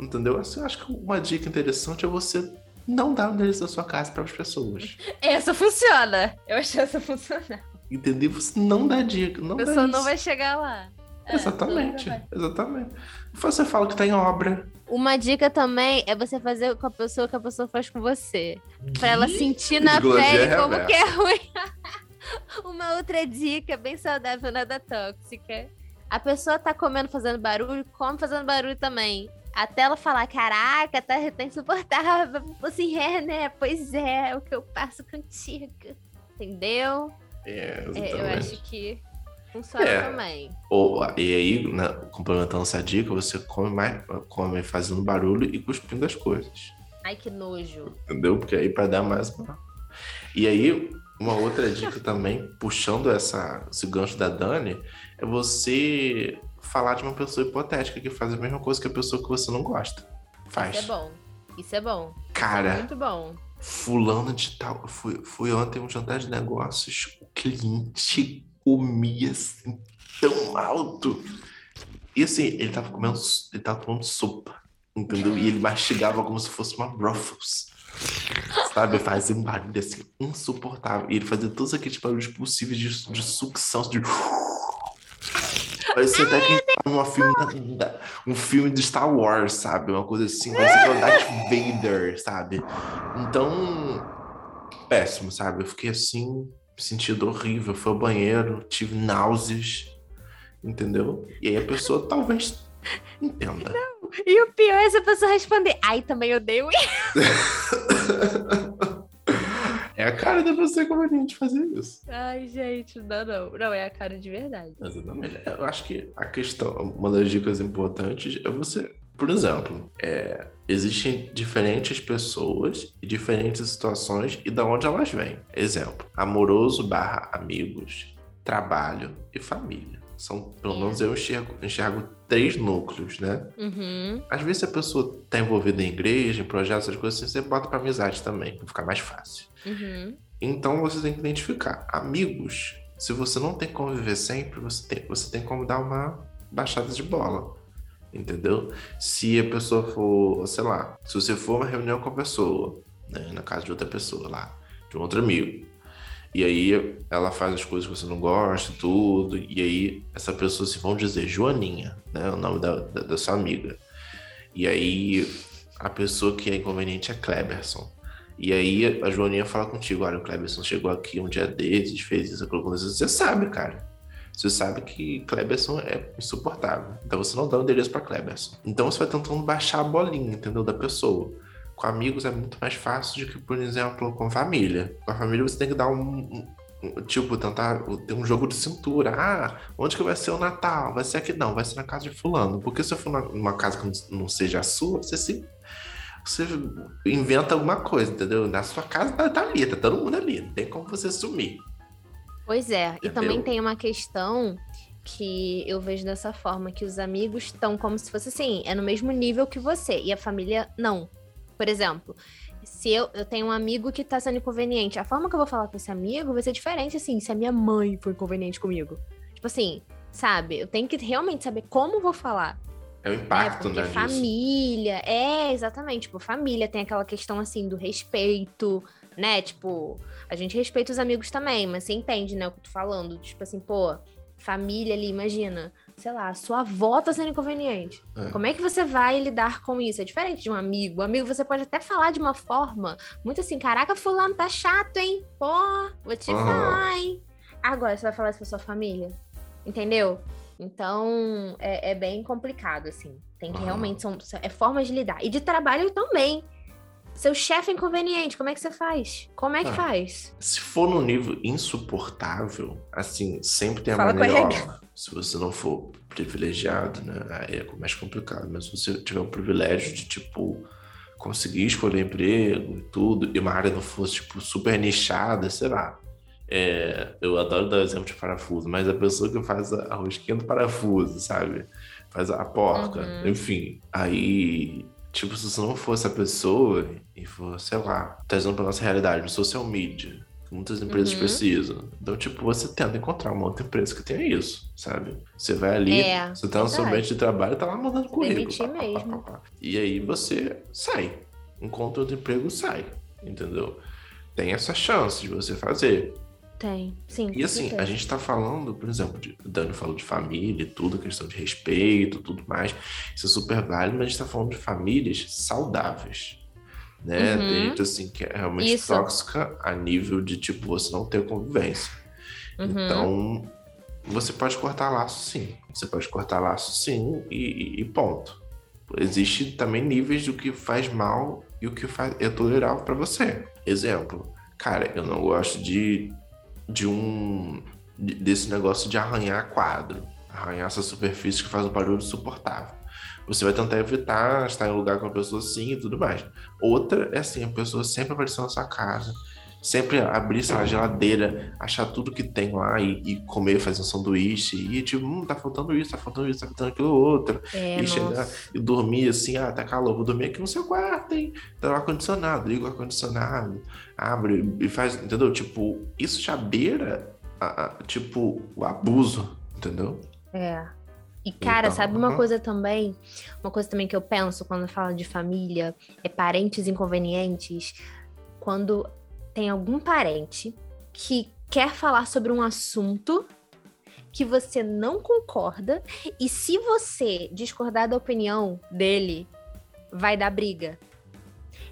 [SPEAKER 1] Entendeu? Assim, eu acho que uma dica interessante é você não dar o endereço da sua casa para as pessoas.
[SPEAKER 2] Essa funciona. Eu achei essa funcionar.
[SPEAKER 1] Entendeu? Você não dá dica. Não
[SPEAKER 2] A pessoa não vai chegar lá. É,
[SPEAKER 1] Exatamente.
[SPEAKER 2] vai.
[SPEAKER 1] Exatamente. Você fala que tá em obra.
[SPEAKER 2] Uma dica também é você fazer com a pessoa que a pessoa faz com você. Pra ela sentir na
[SPEAKER 1] Psicologia
[SPEAKER 2] pele como
[SPEAKER 1] reversa.
[SPEAKER 2] que é ruim. [LAUGHS] Uma outra dica bem saudável, nada tóxica. A pessoa tá comendo fazendo barulho, come fazendo barulho também. Até ela falar, caraca, tá, tá insuportável. Assim, é, né? Pois é, é o que eu passo contigo. Entendeu?
[SPEAKER 1] É,
[SPEAKER 2] É, eu acho que funciona
[SPEAKER 1] É.
[SPEAKER 2] também.
[SPEAKER 1] Ou, e aí, né, complementando essa dica, você come, mais, come fazendo barulho e cuspindo as coisas.
[SPEAKER 2] Ai, que nojo.
[SPEAKER 1] Entendeu? Porque aí para dar mais. E aí, uma outra dica também, puxando essa, esse gancho da Dani, é você falar de uma pessoa hipotética que faz a mesma coisa que a pessoa que você não gosta. Faz.
[SPEAKER 2] Isso é bom. Isso é bom.
[SPEAKER 1] Cara,
[SPEAKER 2] Muito bom.
[SPEAKER 1] fulano de tal. Fui, fui ontem um jantar de negócios, o cliente comia assim tão alto. E assim, ele tava comendo, ele tava tomando sopa, entendeu? E ele mastigava como se fosse uma Ruffles. Sabe? Fazia um barulho assim insuportável. E ele fazia todos aqueles barulhos possíveis de, de sucção, de. Parecia até que numa filme da- um filme de Star Wars, sabe? Uma coisa assim, parecia que era o Darth Vader, sabe? Então, péssimo, sabe? Eu fiquei assim, me sentindo horrível. Fui ao banheiro, tive náuseas, entendeu? E aí a pessoa talvez entenda.
[SPEAKER 2] E o pior é essa pessoa responder, ai, também odeio [LAUGHS]
[SPEAKER 1] É a cara da pessoa conveniente fazer isso.
[SPEAKER 2] Ai, gente, não, não. Não, é a cara de verdade.
[SPEAKER 1] Exatamente. Eu acho que a questão, uma das dicas importantes é você, por exemplo, é, existem diferentes pessoas e diferentes situações e da onde elas vêm. Exemplo, amoroso barra amigos, trabalho e família. São, pelo menos eu enxergo, enxergo três núcleos, né?
[SPEAKER 2] Uhum.
[SPEAKER 1] Às vezes a pessoa tá envolvida em igreja, em projetos, essas coisas assim, você bota pra amizade também, pra ficar mais fácil.
[SPEAKER 2] Uhum.
[SPEAKER 1] Então você tem que identificar. Amigos, se você não tem que conviver sempre, você tem, você tem como dar uma baixada de bola. Entendeu? Se a pessoa for, sei lá, se você for uma reunião com a pessoa, né, na casa de outra pessoa lá, de um outro amigo, E aí ela faz as coisas que você não gosta, tudo. E aí essa pessoa, se vão dizer, Joaninha, né? O nome da, da, da sua amiga. E aí a pessoa que é inconveniente é Kleberson. E aí a Joaninha fala contigo, olha, o Kleberson chegou aqui um dia desses, fez isso, aquilo, você sabe, cara. Você sabe que Kleberson é insuportável. Então você não dá o endereço para Kleberson. Então você vai tentando baixar a bolinha, entendeu? Da pessoa. Com amigos é muito mais fácil do que, por exemplo, com família. Com a família você tem que dar um, um tipo, tentar ter um jogo de cintura. Ah, onde que vai ser o Natal? Vai ser aqui? Não, vai ser na casa de fulano. Porque se eu for numa casa que não seja a sua, você se você inventa alguma coisa, entendeu? Na sua casa tá, tá ali, tá todo mundo ali, não tem como você sumir.
[SPEAKER 2] Pois é, Entendeu? e também tem uma questão que eu vejo dessa forma, que os amigos estão como se fosse assim, é no mesmo nível que você, e a família não. Por exemplo, se eu, eu tenho um amigo que tá sendo inconveniente, a forma que eu vou falar com esse amigo vai ser diferente, assim, se a minha mãe for inconveniente comigo. Tipo assim, sabe? Eu tenho que realmente saber como vou falar.
[SPEAKER 1] É o impacto,
[SPEAKER 2] é,
[SPEAKER 1] né?
[SPEAKER 2] Família, disso. é, exatamente. Tipo, família tem aquela questão assim do respeito, né? Tipo, a gente respeita os amigos também, mas você entende, né, o que eu tô falando? Tipo assim, pô, família ali, imagina, sei lá, sua avó tá sendo inconveniente. É. Como é que você vai lidar com isso? É diferente de um amigo. Um amigo você pode até falar de uma forma muito assim, caraca, fulano tá chato, hein? Pô, vou te uhum. falar, hein? Agora você vai falar isso pra sua família. Entendeu? Então, é, é bem complicado, assim. Tem que uhum. realmente, são, é formas de lidar. E de trabalho também. Seu chefe é inconveniente, como é que você faz? Como é que ah, faz?
[SPEAKER 1] Se for no nível insuportável, assim, sempre tem a Fala maneira. se você não for privilegiado, né? Aí é mais complicado. Mas se você tiver o privilégio de, tipo, conseguir escolher emprego e tudo, e uma área não fosse, tipo, super nichada, sei lá. É, eu adoro dar exemplo de parafuso, mas a pessoa que faz a rosquinha do parafuso, sabe? Faz a porca, uhum. enfim. Aí Tipo, se você não fosse a pessoa e for, sei lá, trazendo pra nossa realidade, no social media, que muitas empresas uhum. precisam. Então, tipo, você tenta encontrar uma outra empresa que tenha isso, sabe? Você vai ali, é, você tá no seu ambiente de trabalho, tá lá mandando currículo. Pá,
[SPEAKER 2] mesmo. Pá, pá,
[SPEAKER 1] e aí você sai. Encontra outro emprego, sai. Entendeu? Tem essa chance de você fazer.
[SPEAKER 2] Tem, sim.
[SPEAKER 1] E assim, a gente tá falando, por exemplo, de, o Dani falou de família e tudo, questão de respeito, tudo mais. Isso é super válido, mas a gente tá falando de famílias saudáveis. Né? Uhum. Tem gente assim que é realmente Isso. tóxica a nível de tipo você não ter convivência. Uhum. Então, você pode cortar laço sim. Você pode cortar laço sim e, e ponto. Existe também níveis do que faz mal e o que faz, é tolerável para você. Exemplo, cara, eu não gosto de de um desse negócio de arranhar quadro, arranhar essa superfície que faz um barulho insuportável. Você vai tentar evitar estar em um lugar com a pessoa assim e tudo mais. Outra é assim, a pessoa sempre aparecer na sua casa, sempre abrir sei lá, a geladeira, achar tudo que tem lá e, e, comer, fazer um sanduíche e tipo, hum, tá faltando isso, tá faltando isso, tá faltando aquilo outro.
[SPEAKER 2] É,
[SPEAKER 1] e nossa. chegar e dormir assim, ah, tá calor, vou dormir aqui no seu quarto, hein? Tá no ar-condicionado, liga o ar-condicionado, abre e faz, entendeu? Tipo, isso já beira, a, a, tipo, o abuso, entendeu?
[SPEAKER 2] É. E, cara, então, sabe uma coisa também? Uma coisa também que eu penso quando falo de família, é parentes inconvenientes. Quando tem algum parente que quer falar sobre um assunto que você não concorda e se você discordar da opinião dele, vai dar briga.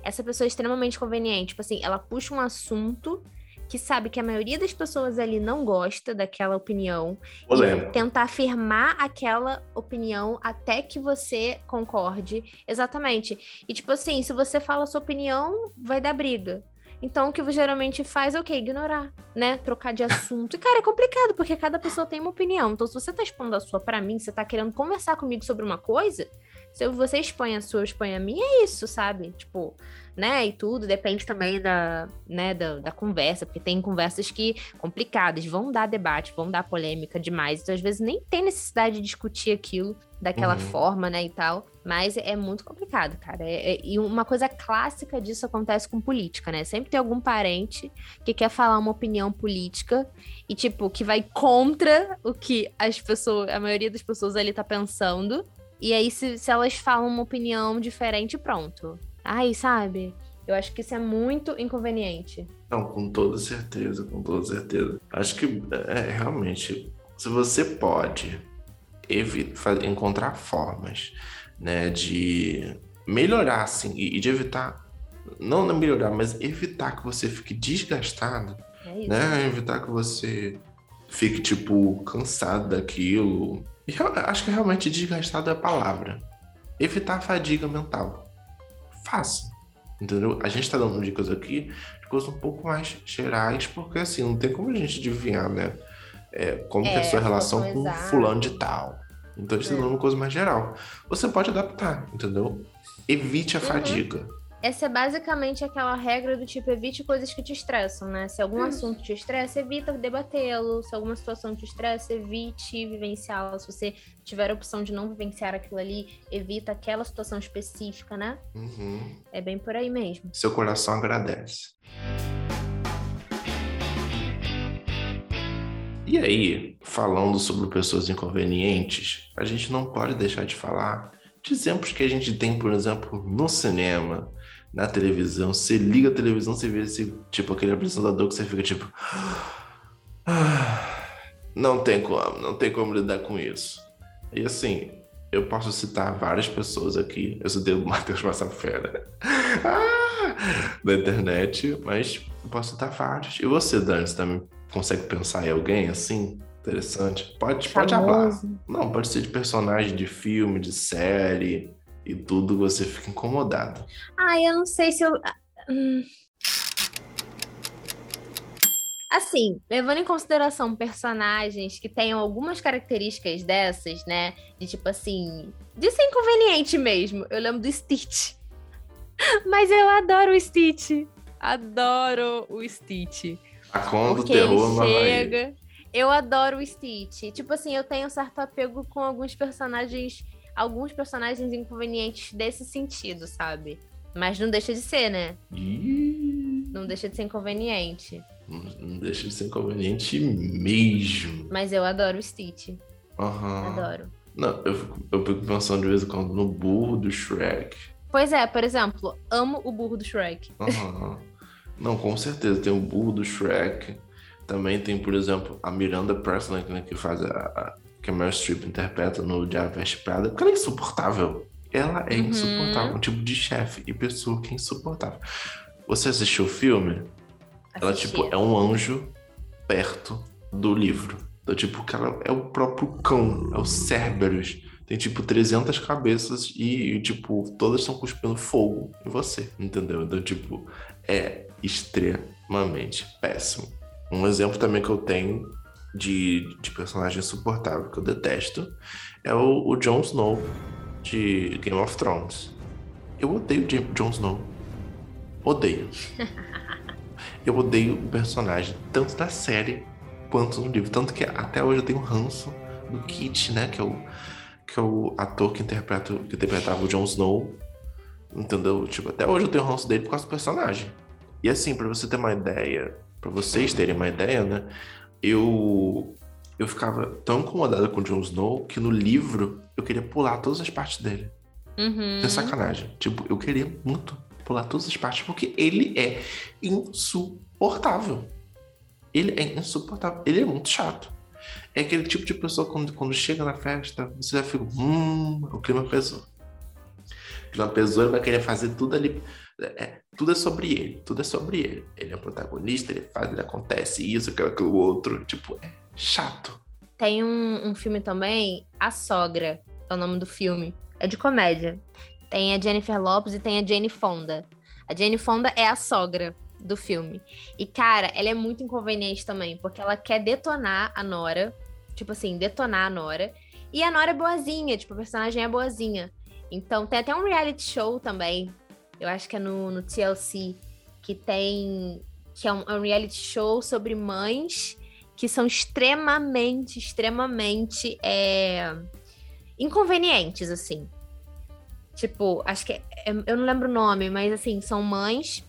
[SPEAKER 2] Essa pessoa é extremamente conveniente, tipo assim, ela puxa um assunto que sabe que a maioria das pessoas ali não gosta daquela opinião
[SPEAKER 1] Polêmico.
[SPEAKER 2] e tentar afirmar aquela opinião até que você concorde exatamente. E tipo assim, se você fala a sua opinião, vai dar briga. Então, o que geralmente faz é o quê? Ignorar, né? Trocar de assunto. E, cara, é complicado, porque cada pessoa tem uma opinião. Então, se você tá expondo a sua para mim, você tá querendo conversar comigo sobre uma coisa, se você expõe a sua, expõe a minha, é isso, sabe? Tipo, né? E tudo depende também da, né, da, da, conversa, porque tem conversas que complicadas, vão dar debate, vão dar polêmica demais. Então, às vezes, nem tem necessidade de discutir aquilo daquela uhum. forma, né? E tal. Mas é muito complicado, cara. É, é, e uma coisa clássica disso acontece com política, né? Sempre tem algum parente que quer falar uma opinião política e, tipo, que vai contra o que as pessoas, a maioria das pessoas ali tá pensando. E aí, se, se elas falam uma opinião diferente, pronto. Aí, sabe? Eu acho que isso é muito inconveniente.
[SPEAKER 1] Não, com toda certeza, com toda certeza. Acho que é realmente, se você pode evitar, encontrar formas, né, de melhorar, assim, e de evitar, não melhorar, mas evitar que você fique desgastado,
[SPEAKER 2] É isso.
[SPEAKER 1] né, evitar que você fique, tipo, cansado daquilo. E eu acho que realmente desgastado é a palavra. Evitar a fadiga mental. Faça. Entendeu? A gente tá dando dicas aqui de coisas um pouco mais gerais, porque assim, não tem como a gente adivinhar, né? É, como que é a
[SPEAKER 2] É,
[SPEAKER 1] sua relação com
[SPEAKER 2] exato.
[SPEAKER 1] fulano de tal. Então a gente tá
[SPEAKER 2] É.
[SPEAKER 1] dando uma coisa mais geral. Você pode adaptar, entendeu? Evite a
[SPEAKER 2] Uhum.
[SPEAKER 1] fadiga.
[SPEAKER 2] Essa é basicamente aquela regra do tipo, evite coisas que te estressam, né? Se algum assunto te estressa, evita debatê-lo. Se alguma situação te estressa, evite vivenciá-la. Se você tiver a opção de não vivenciar aquilo ali, evita aquela situação específica, né?
[SPEAKER 1] Uhum.
[SPEAKER 2] É bem por aí mesmo.
[SPEAKER 1] Seu coração agradece. E aí, falando sobre pessoas inconvenientes, a gente não pode deixar de falar de exemplos que a gente tem, por exemplo, no cinema, na televisão. Você liga a televisão, você vê esse, tipo, aquele apresentador que você fica tipo. "Ah, Não tem como, não tem como lidar com isso. E assim, eu posso citar várias pessoas aqui. Eu citei o [LAUGHS] Matheus Massafera ah, da internet, mas eu posso citar vários. E você, Dani, você também consegue pensar em alguém assim? Interessante. Pode, pode falar. Não, pode ser de personagem de filme, de série e tudo, você fica incomodado.
[SPEAKER 2] Ai, eu não sei se eu. Hum. Assim, levando em consideração personagens que tenham algumas características dessas, né? De tipo assim. De ser inconveniente mesmo. Eu lembro do Stitch. [LAUGHS] Mas eu adoro o Stitch. Adoro o Stitch.
[SPEAKER 1] A conta do terror
[SPEAKER 2] ele chega. Eu adoro o Stitch. Tipo assim, eu tenho um certo apego com alguns personagens. Alguns personagens inconvenientes desse sentido, sabe? Mas não deixa de ser, né?
[SPEAKER 1] Ih,
[SPEAKER 2] Não deixa de ser inconveniente.
[SPEAKER 1] não não deixa de ser inconveniente mesmo.
[SPEAKER 2] Mas eu adoro o Stitch.
[SPEAKER 1] Aham.
[SPEAKER 2] Adoro.
[SPEAKER 1] Não, eu fico, eu fico pensando de vez em quando no burro do Shrek.
[SPEAKER 2] Pois é, por exemplo, amo o burro do Shrek.
[SPEAKER 1] Aham. Não, com certeza. Tem o burro do Shrek. Também tem, por exemplo, a Miranda Presley, né, que faz a que a Meryl Streep interpreta no Diário Veste Prada. Porque ela é insuportável. Ela é
[SPEAKER 2] Uhum.
[SPEAKER 1] insuportável. Um tipo de chefe e pessoa que é insuportável. Você assistiu o filme? Ela,
[SPEAKER 2] Assisti.
[SPEAKER 1] tipo, é um anjo perto do livro. Então, tipo, que ela é o próprio cão, é o Cerberus. Tem, tipo, 300 cabeças e, e, tipo, todas estão cuspindo fogo em você, entendeu? Então, tipo, é extremamente péssimo. Um exemplo também que eu tenho de, de personagem insuportável que eu detesto é o, o Jon Snow de Game of Thrones. Eu odeio o Jon Snow. Odeio. [LAUGHS] Eu odeio o personagem, tanto da série quanto no livro. Tanto que até hoje eu tenho ranço do Kit, né? Que é o, que é o ator que, interpreta, que interpretava o Jon Snow. Entendeu? Tipo, até hoje eu tenho ranço dele por causa do personagem. E assim, pra você ter uma ideia, pra vocês terem uma ideia, né? Eu eu ficava tão incomodado com o Jon Snow que no livro eu queria pular todas as partes dele.
[SPEAKER 2] Uhum.
[SPEAKER 1] É sacanagem. Tipo, eu queria muito pular todas as partes porque ele é insuportável. Ele é insuportável. Ele é muito chato. É aquele tipo de pessoa quando, quando chega na festa, você já fica, hum, o clima pesou. O clima pesou, ele vai querer fazer tudo ali. É, tudo é sobre ele, tudo é sobre ele. Ele é o protagonista, ele faz, ele acontece isso, aquilo, aquilo outro. Tipo, é chato.
[SPEAKER 2] Tem um, um filme também, A Sogra, é o nome do filme. É de comédia. Tem a Jennifer Lopes e tem a Jane Fonda. A Jane Fonda é a sogra do filme. E, cara, ela é muito inconveniente também, porque ela quer detonar a Nora. Tipo assim, detonar a Nora. E a Nora é boazinha, tipo, a personagem é boazinha. Então, tem até um reality show também. Eu acho que é no, no TLC. Que tem. Que é um, é um reality show sobre mães que são extremamente, extremamente é, inconvenientes, assim. Tipo, acho que. é- eu não lembro o nome, mas assim, são mães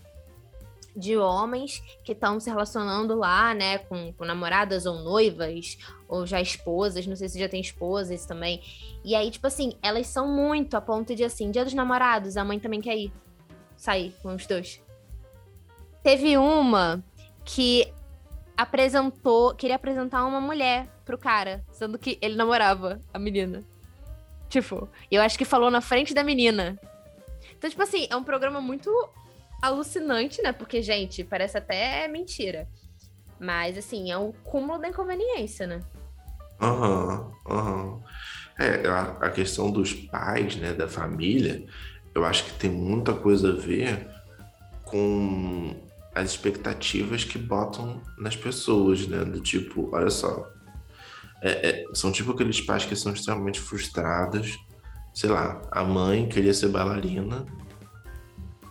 [SPEAKER 2] de homens que estão se relacionando lá, né, com, com namoradas ou noivas, ou já esposas, não sei se já tem esposas também. E aí, tipo assim, elas são muito a ponto de assim, dia dos namorados, a mãe também quer ir. Sair com os dois. Teve uma que apresentou, queria apresentar uma mulher pro cara, sendo que ele namorava a menina. Tipo, eu acho que falou na frente da menina. Então, tipo assim, é um programa muito alucinante, né? Porque, gente, parece até mentira. Mas, assim, é o cúmulo da inconveniência, né?
[SPEAKER 1] Aham, aham. É, a, a questão dos pais, né, da família, eu acho que tem muita coisa a ver com as expectativas que botam nas pessoas, né? Do tipo, olha só, é, é, são tipo aqueles pais que são extremamente frustrados. Sei lá, a mãe queria ser bailarina,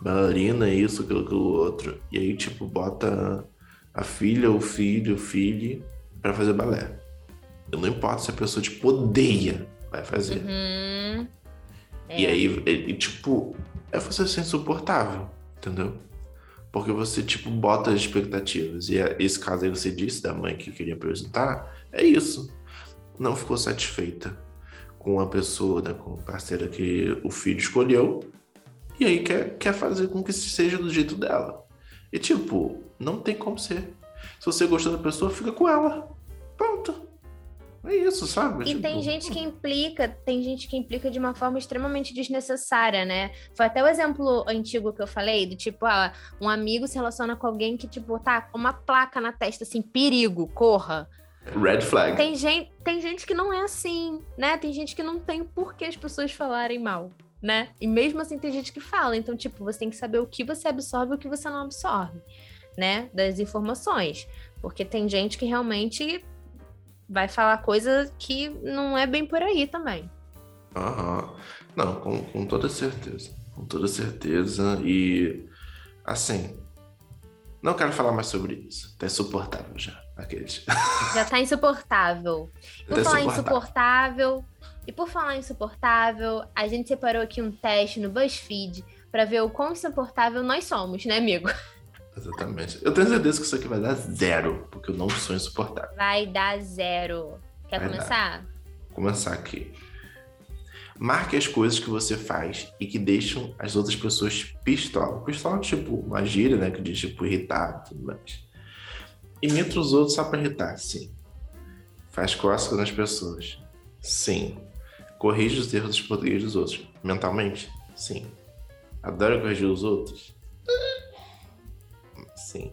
[SPEAKER 1] bailarina, isso, aquilo, aquilo outro. E aí, tipo, bota a filha, o filho, o filho para fazer balé. Eu não importa se a pessoa, tipo, odeia, vai fazer.
[SPEAKER 2] Uhum.
[SPEAKER 1] E
[SPEAKER 2] É.
[SPEAKER 1] aí, e, tipo, é você ser insuportável, entendeu? Porque você, tipo, bota as expectativas. E é- esse caso aí você disse da mãe que queria apresentar, é isso. Não ficou satisfeita com a pessoa, né, com a parceira que o filho escolheu. E aí quer, quer fazer com que seja do jeito dela. E, tipo, não tem como ser. Se você gostou da pessoa, fica com ela. É isso, sabe?
[SPEAKER 2] E
[SPEAKER 1] Tipo,
[SPEAKER 2] tem gente que implica, tem gente que implica de uma forma extremamente desnecessária, né? Foi até o exemplo antigo que eu falei, do tipo, ah, um amigo se relaciona com alguém que, tipo, tá com uma placa na testa, assim, perigo, corra.
[SPEAKER 1] Red flag.
[SPEAKER 2] Tem gente, tem gente que não é assim, né? Tem gente que não tem por que as pessoas falarem mal, né? E mesmo assim tem gente que fala. Então, tipo, você tem que saber o que você absorve e o que você não absorve, né? Das informações. Porque tem gente que realmente vai falar coisa que não é bem por aí também.
[SPEAKER 1] Aham. Não, com, com toda certeza. Com toda certeza. E assim. Não quero falar mais sobre isso. Tá insuportável já. Aqueles. [LAUGHS]
[SPEAKER 2] Já tá insuportável. Por
[SPEAKER 1] Tá
[SPEAKER 2] falar
[SPEAKER 1] insuportável.
[SPEAKER 2] e por falar insuportável, a gente separou aqui um teste no BuzzFeed pra ver o quão insuportável nós somos, né, amigo?
[SPEAKER 1] Exatamente. Eu tenho certeza que isso aqui vai dar zero, porque eu não sou insuportável.
[SPEAKER 2] Vai dar zero. Quer
[SPEAKER 1] Vai
[SPEAKER 2] começar?
[SPEAKER 1] Vou começar aqui. Marque as coisas que você faz e que deixam as outras pessoas pistola. Pistola é tipo uma gíria, né? Que diz tipo irritado e tudo mais. Imita os outros só pra irritar, sim. Faz cócega nas pessoas. Sim. Corrige os erros dos portugueses dos outros. Mentalmente? Sim. Adora corrigir os outros? Sim.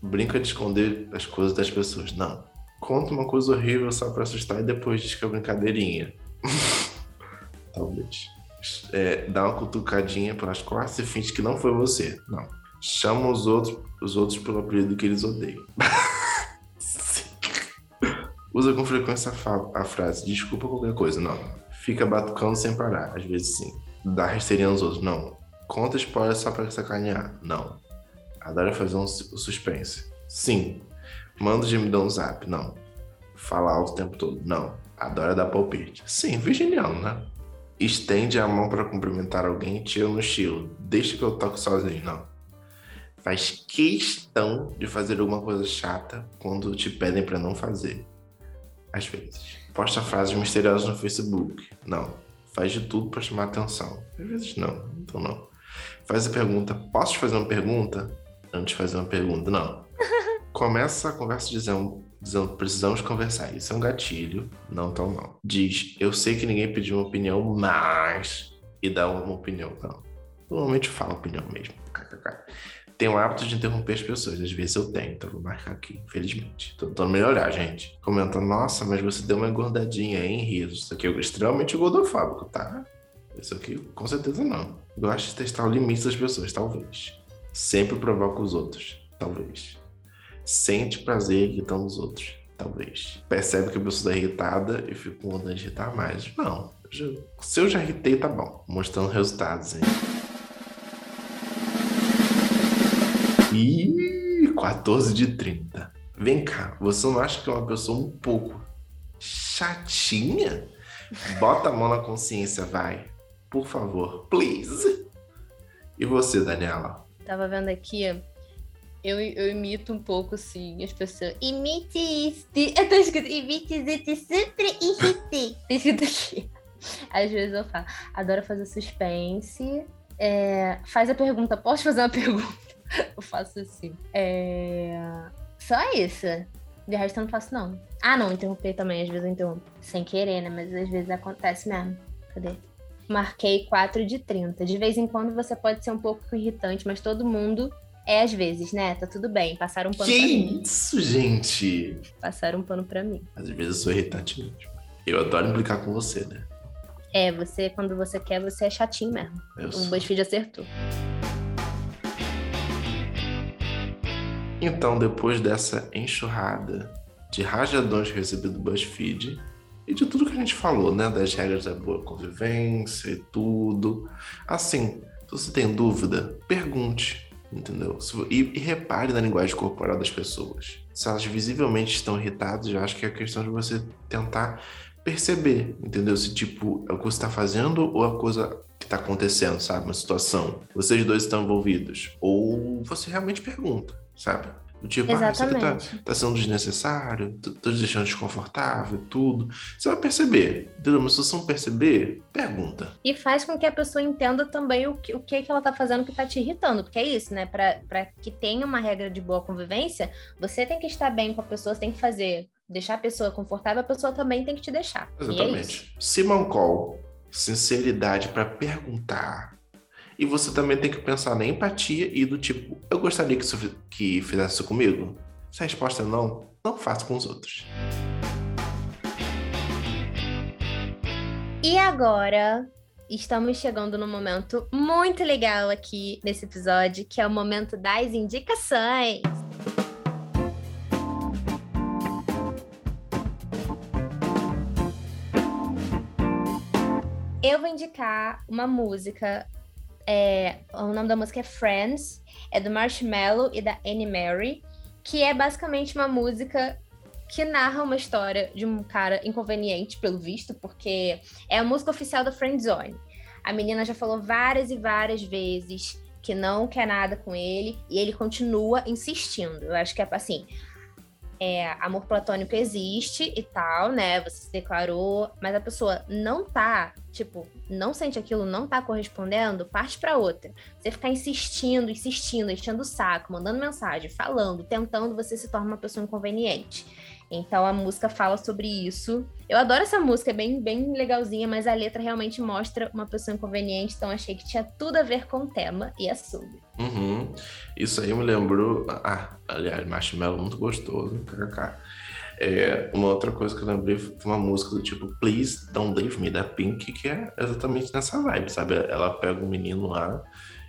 [SPEAKER 1] Brinca de esconder as coisas das pessoas. Não. Conta uma coisa horrível só pra assustar e depois diz que é brincadeirinha. [LAUGHS] Talvez. É, dá uma cutucadinha pelas costas e finge que não foi você. Não. Chama os outros, os outros pelo apelido que eles odeiam. [LAUGHS] Usa com frequência a, a frase desculpa qualquer coisa. Não. Fica batucando sem parar. Às vezes sim. Dá rasteirinha nos outros. Não. Conta spoiler só pra sacanear. Não. Adora fazer um su- suspense. Sim. Manda o gemidão no zap. Não. Fala alto o tempo todo. Não. Adora dar palpite. Sim, virginiano, né? Estende a mão pra cumprimentar alguém e tira no estilo. Deixa que eu toco sozinho. Não. Faz questão de fazer alguma coisa chata quando te pedem pra não fazer. Às vezes. Posta frases misteriosas no Facebook. Não. Faz de tudo pra chamar atenção. Às vezes não. Então não. Faz a pergunta. Posso te fazer uma pergunta? Antes de fazer uma pergunta. Não. [LAUGHS] Começa a conversa dizendo, dizendo precisamos conversar. Isso é um gatilho, não tão mal. Diz, eu sei que ninguém pediu uma opinião, mas. E dá uma opinião. Não. Normalmente eu falo opinião mesmo. Tenho o hábito de interromper as pessoas. Às vezes eu tenho, então vou marcar aqui, infelizmente. Tô tentando melhorar, gente. Comenta, nossa, mas você deu uma engordadinha, hein, riso. Isso aqui é extremamente gordofóbico, tá? Isso aqui, com certeza não. Gosto de testar o limite das pessoas, talvez. Sempre provoca os outros, talvez. Sente prazer irritando os outros, talvez. Percebe que a pessoa está irritada e fica com vontade de irritar mais. Não. se eu já irritei, tá bom. Mostrando resultados, hein? Ih, 14 de 30. Vem cá, você não acha que é uma pessoa um pouco chatinha? Bota a mão na consciência, vai. Por favor, please. E você, Daniela?
[SPEAKER 2] Tava vendo aqui, eu, eu imito um pouco, assim, as pessoas. Imite este. Eu tô escrito, imite este super irrite. Tá escrito aqui. Às vezes eu falo, adoro fazer suspense. é, faz a pergunta, posso fazer uma [LAUGHS] pergunta? eu faço assim. É... Só isso. De resto eu não faço, não. Ah, não, interromper também. Às vezes eu interrompo. Sem querer, né? Mas às vezes acontece mesmo. Cadê? Marquei 4 de 30. De vez em quando você pode ser um pouco irritante, mas todo mundo é às vezes, né? Tá tudo bem. Passaram um pano
[SPEAKER 1] que
[SPEAKER 2] pra mim.
[SPEAKER 1] isso, gente?
[SPEAKER 2] Passaram um pano pra mim.
[SPEAKER 1] Às vezes eu sou irritante mesmo. Eu adoro implicar com você, né?
[SPEAKER 2] É, você, quando você quer, você é chatinho mesmo.
[SPEAKER 1] Eu
[SPEAKER 2] O
[SPEAKER 1] sou.
[SPEAKER 2] BuzzFeed acertou.
[SPEAKER 1] Então, depois dessa enxurrada de rajadões que eu recebi do BuzzFeed e de tudo que a gente falou, né? Das regras da boa convivência e tudo. Assim, se você tem dúvida, pergunte, entendeu? E, e repare na linguagem corporal das pessoas. Se elas visivelmente estão irritadas, eu acho que é questão de você tentar perceber, entendeu? Se, tipo, é o que você está fazendo ou é a coisa que está acontecendo, sabe? Uma situação. Vocês dois estão envolvidos. Ou você realmente pergunta, sabe? Do tipo, ah, isso aqui tá,
[SPEAKER 2] Exatamente.
[SPEAKER 1] tá sendo desnecessário, tô, tô te deixando desconfortável, tudo. Você vai perceber, entendeu? Mas se você não perceber, pergunta.
[SPEAKER 2] E faz com que a pessoa entenda também o que, o que, que ela tá fazendo que tá te irritando. Porque é isso, né? Pra, pra que tenha uma regra de boa convivência, você tem que estar bem com a pessoa, você tem que fazer, deixar a pessoa confortável, a pessoa também tem que te deixar. E é.
[SPEAKER 1] Exatamente. Simon Call, sinceridade pra perguntar. E você também tem que pensar na empatia e do tipo, eu gostaria que, isso, que fizesse isso comigo? Se a resposta é não, não faça com os outros.
[SPEAKER 2] E agora, estamos chegando num momento muito legal aqui nesse episódio, que é o momento das indicações. Eu vou indicar uma música. É, o nome da música é Friends, é do Marshmello e da Annie Mary, que é basicamente uma música que narra uma história de um cara inconveniente, pelo visto, porque é a música oficial da Friendzone. A menina já falou várias e várias vezes que não quer nada com ele e ele continua insistindo. Eu acho que é assim. É, amor platônico existe e tal, né? Você se declarou, mas a pessoa não tá, tipo, não sente aquilo, não tá correspondendo, parte pra outra. Você ficar insistindo, insistindo, enchendo o saco, mandando mensagem, falando, tentando, você se torna uma pessoa inconveniente. Então a música fala sobre isso. Eu adoro essa música, é bem, bem legalzinha, mas a letra realmente mostra uma pessoa inconveniente, então achei que tinha tudo a ver com o tema e é sobre.
[SPEAKER 1] Uhum. Isso aí me lembrou. Ah, aliás, marshmallow muito gostoso. É, uma outra coisa que eu lembrei foi uma música do tipo Please Don't Leave Me, da Pink, que é exatamente nessa vibe, sabe? Ela pega o menino lá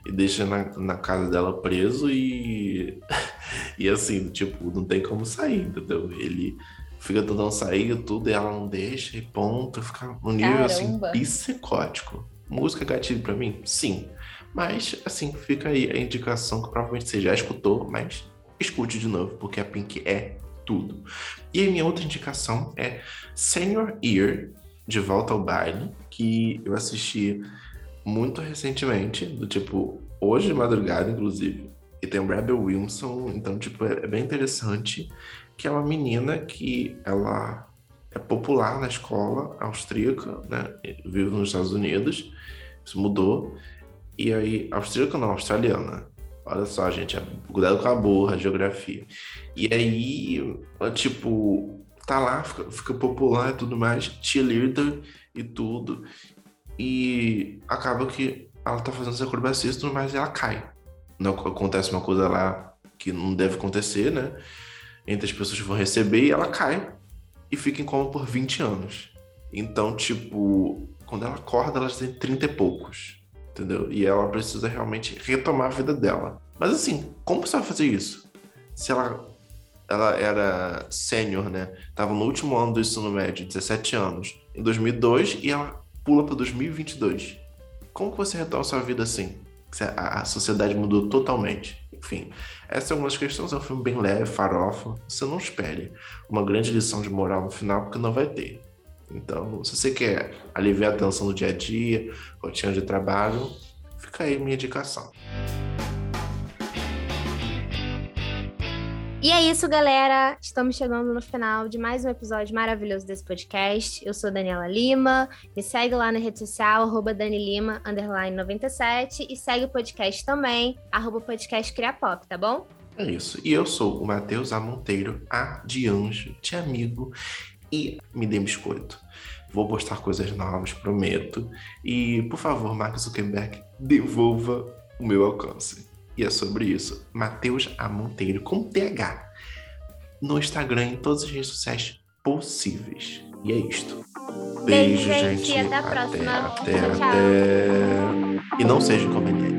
[SPEAKER 1] e deixa na, na casa dela preso e. [LAUGHS] e assim, tipo, não tem como sair, entendeu? Ele fica tentando sair e tudo, e ela não deixa, e ponto, fica no nível assim,
[SPEAKER 2] Caramba.
[SPEAKER 1] psicótico. Música gatilho pra mim? Sim. Mas, assim, fica aí a indicação que provavelmente você já escutou, mas escute de novo, porque a Pink é tudo. E a minha outra indicação é Senior Year, De Volta ao Baile, que eu assisti muito recentemente, do tipo, hoje de madrugada, inclusive. E tem o Rebel Wilson, então, tipo, é é bem interessante, que é uma menina que ela é popular na escola austríaca, né? Vive nos Estados Unidos, isso mudou. E aí, austríaca não, australiana. Olha só, gente, é- cuidado com a burra, a geografia. E aí, tipo, tá lá, fica, fica popular e tudo mais, cheerleader e tudo. E acaba que ela tá fazendo as acrobacias e tudo mais e ela cai. Não acontece uma coisa lá que não deve acontecer, né? Entre as pessoas que vão receber e ela cai e fica em coma por 20 anos. Então, tipo, quando ela acorda, ela tem 30 e poucos. Entendeu? E ela precisa realmente retomar a vida dela. Mas assim, como você vai fazer isso? Se ela, ela era sênior, né? Tava no último ano do ensino médio, 17 anos, em 2002, e ela pula para 2022. Como que você retoma sua vida assim? A, a sociedade mudou totalmente. Enfim, essas são algumas questões. É um filme bem leve, farofa. Você não espere uma grande lição de moral no final, porque não vai ter. Então, se você quer aliviar a tensão do dia a dia, rotina de trabalho, fica aí minha indicação.
[SPEAKER 2] E é isso, galera. Estamos chegando no final de mais um episódio maravilhoso desse podcast. Eu sou Daniela Lima. Me segue lá na rede social, arroba Dani Lima, underline 97. E segue o podcast também, arroba podcast Criapop, tá bom?
[SPEAKER 1] É isso. E eu sou o Matheus A. Monteiro, A de anjo, de amigo e me dê biscoito. Vou postar coisas novas, prometo. E, por favor, Mark Zuckerberg, devolva o meu alcance. E é sobre isso. Matheus A. Monteiro, com TH. No Instagram, em todas as redes sociais possíveis. E é isto.
[SPEAKER 2] Beijo, gente. Até a próxima.
[SPEAKER 1] Até,
[SPEAKER 2] tchau.
[SPEAKER 1] até. E não seja inconveniente.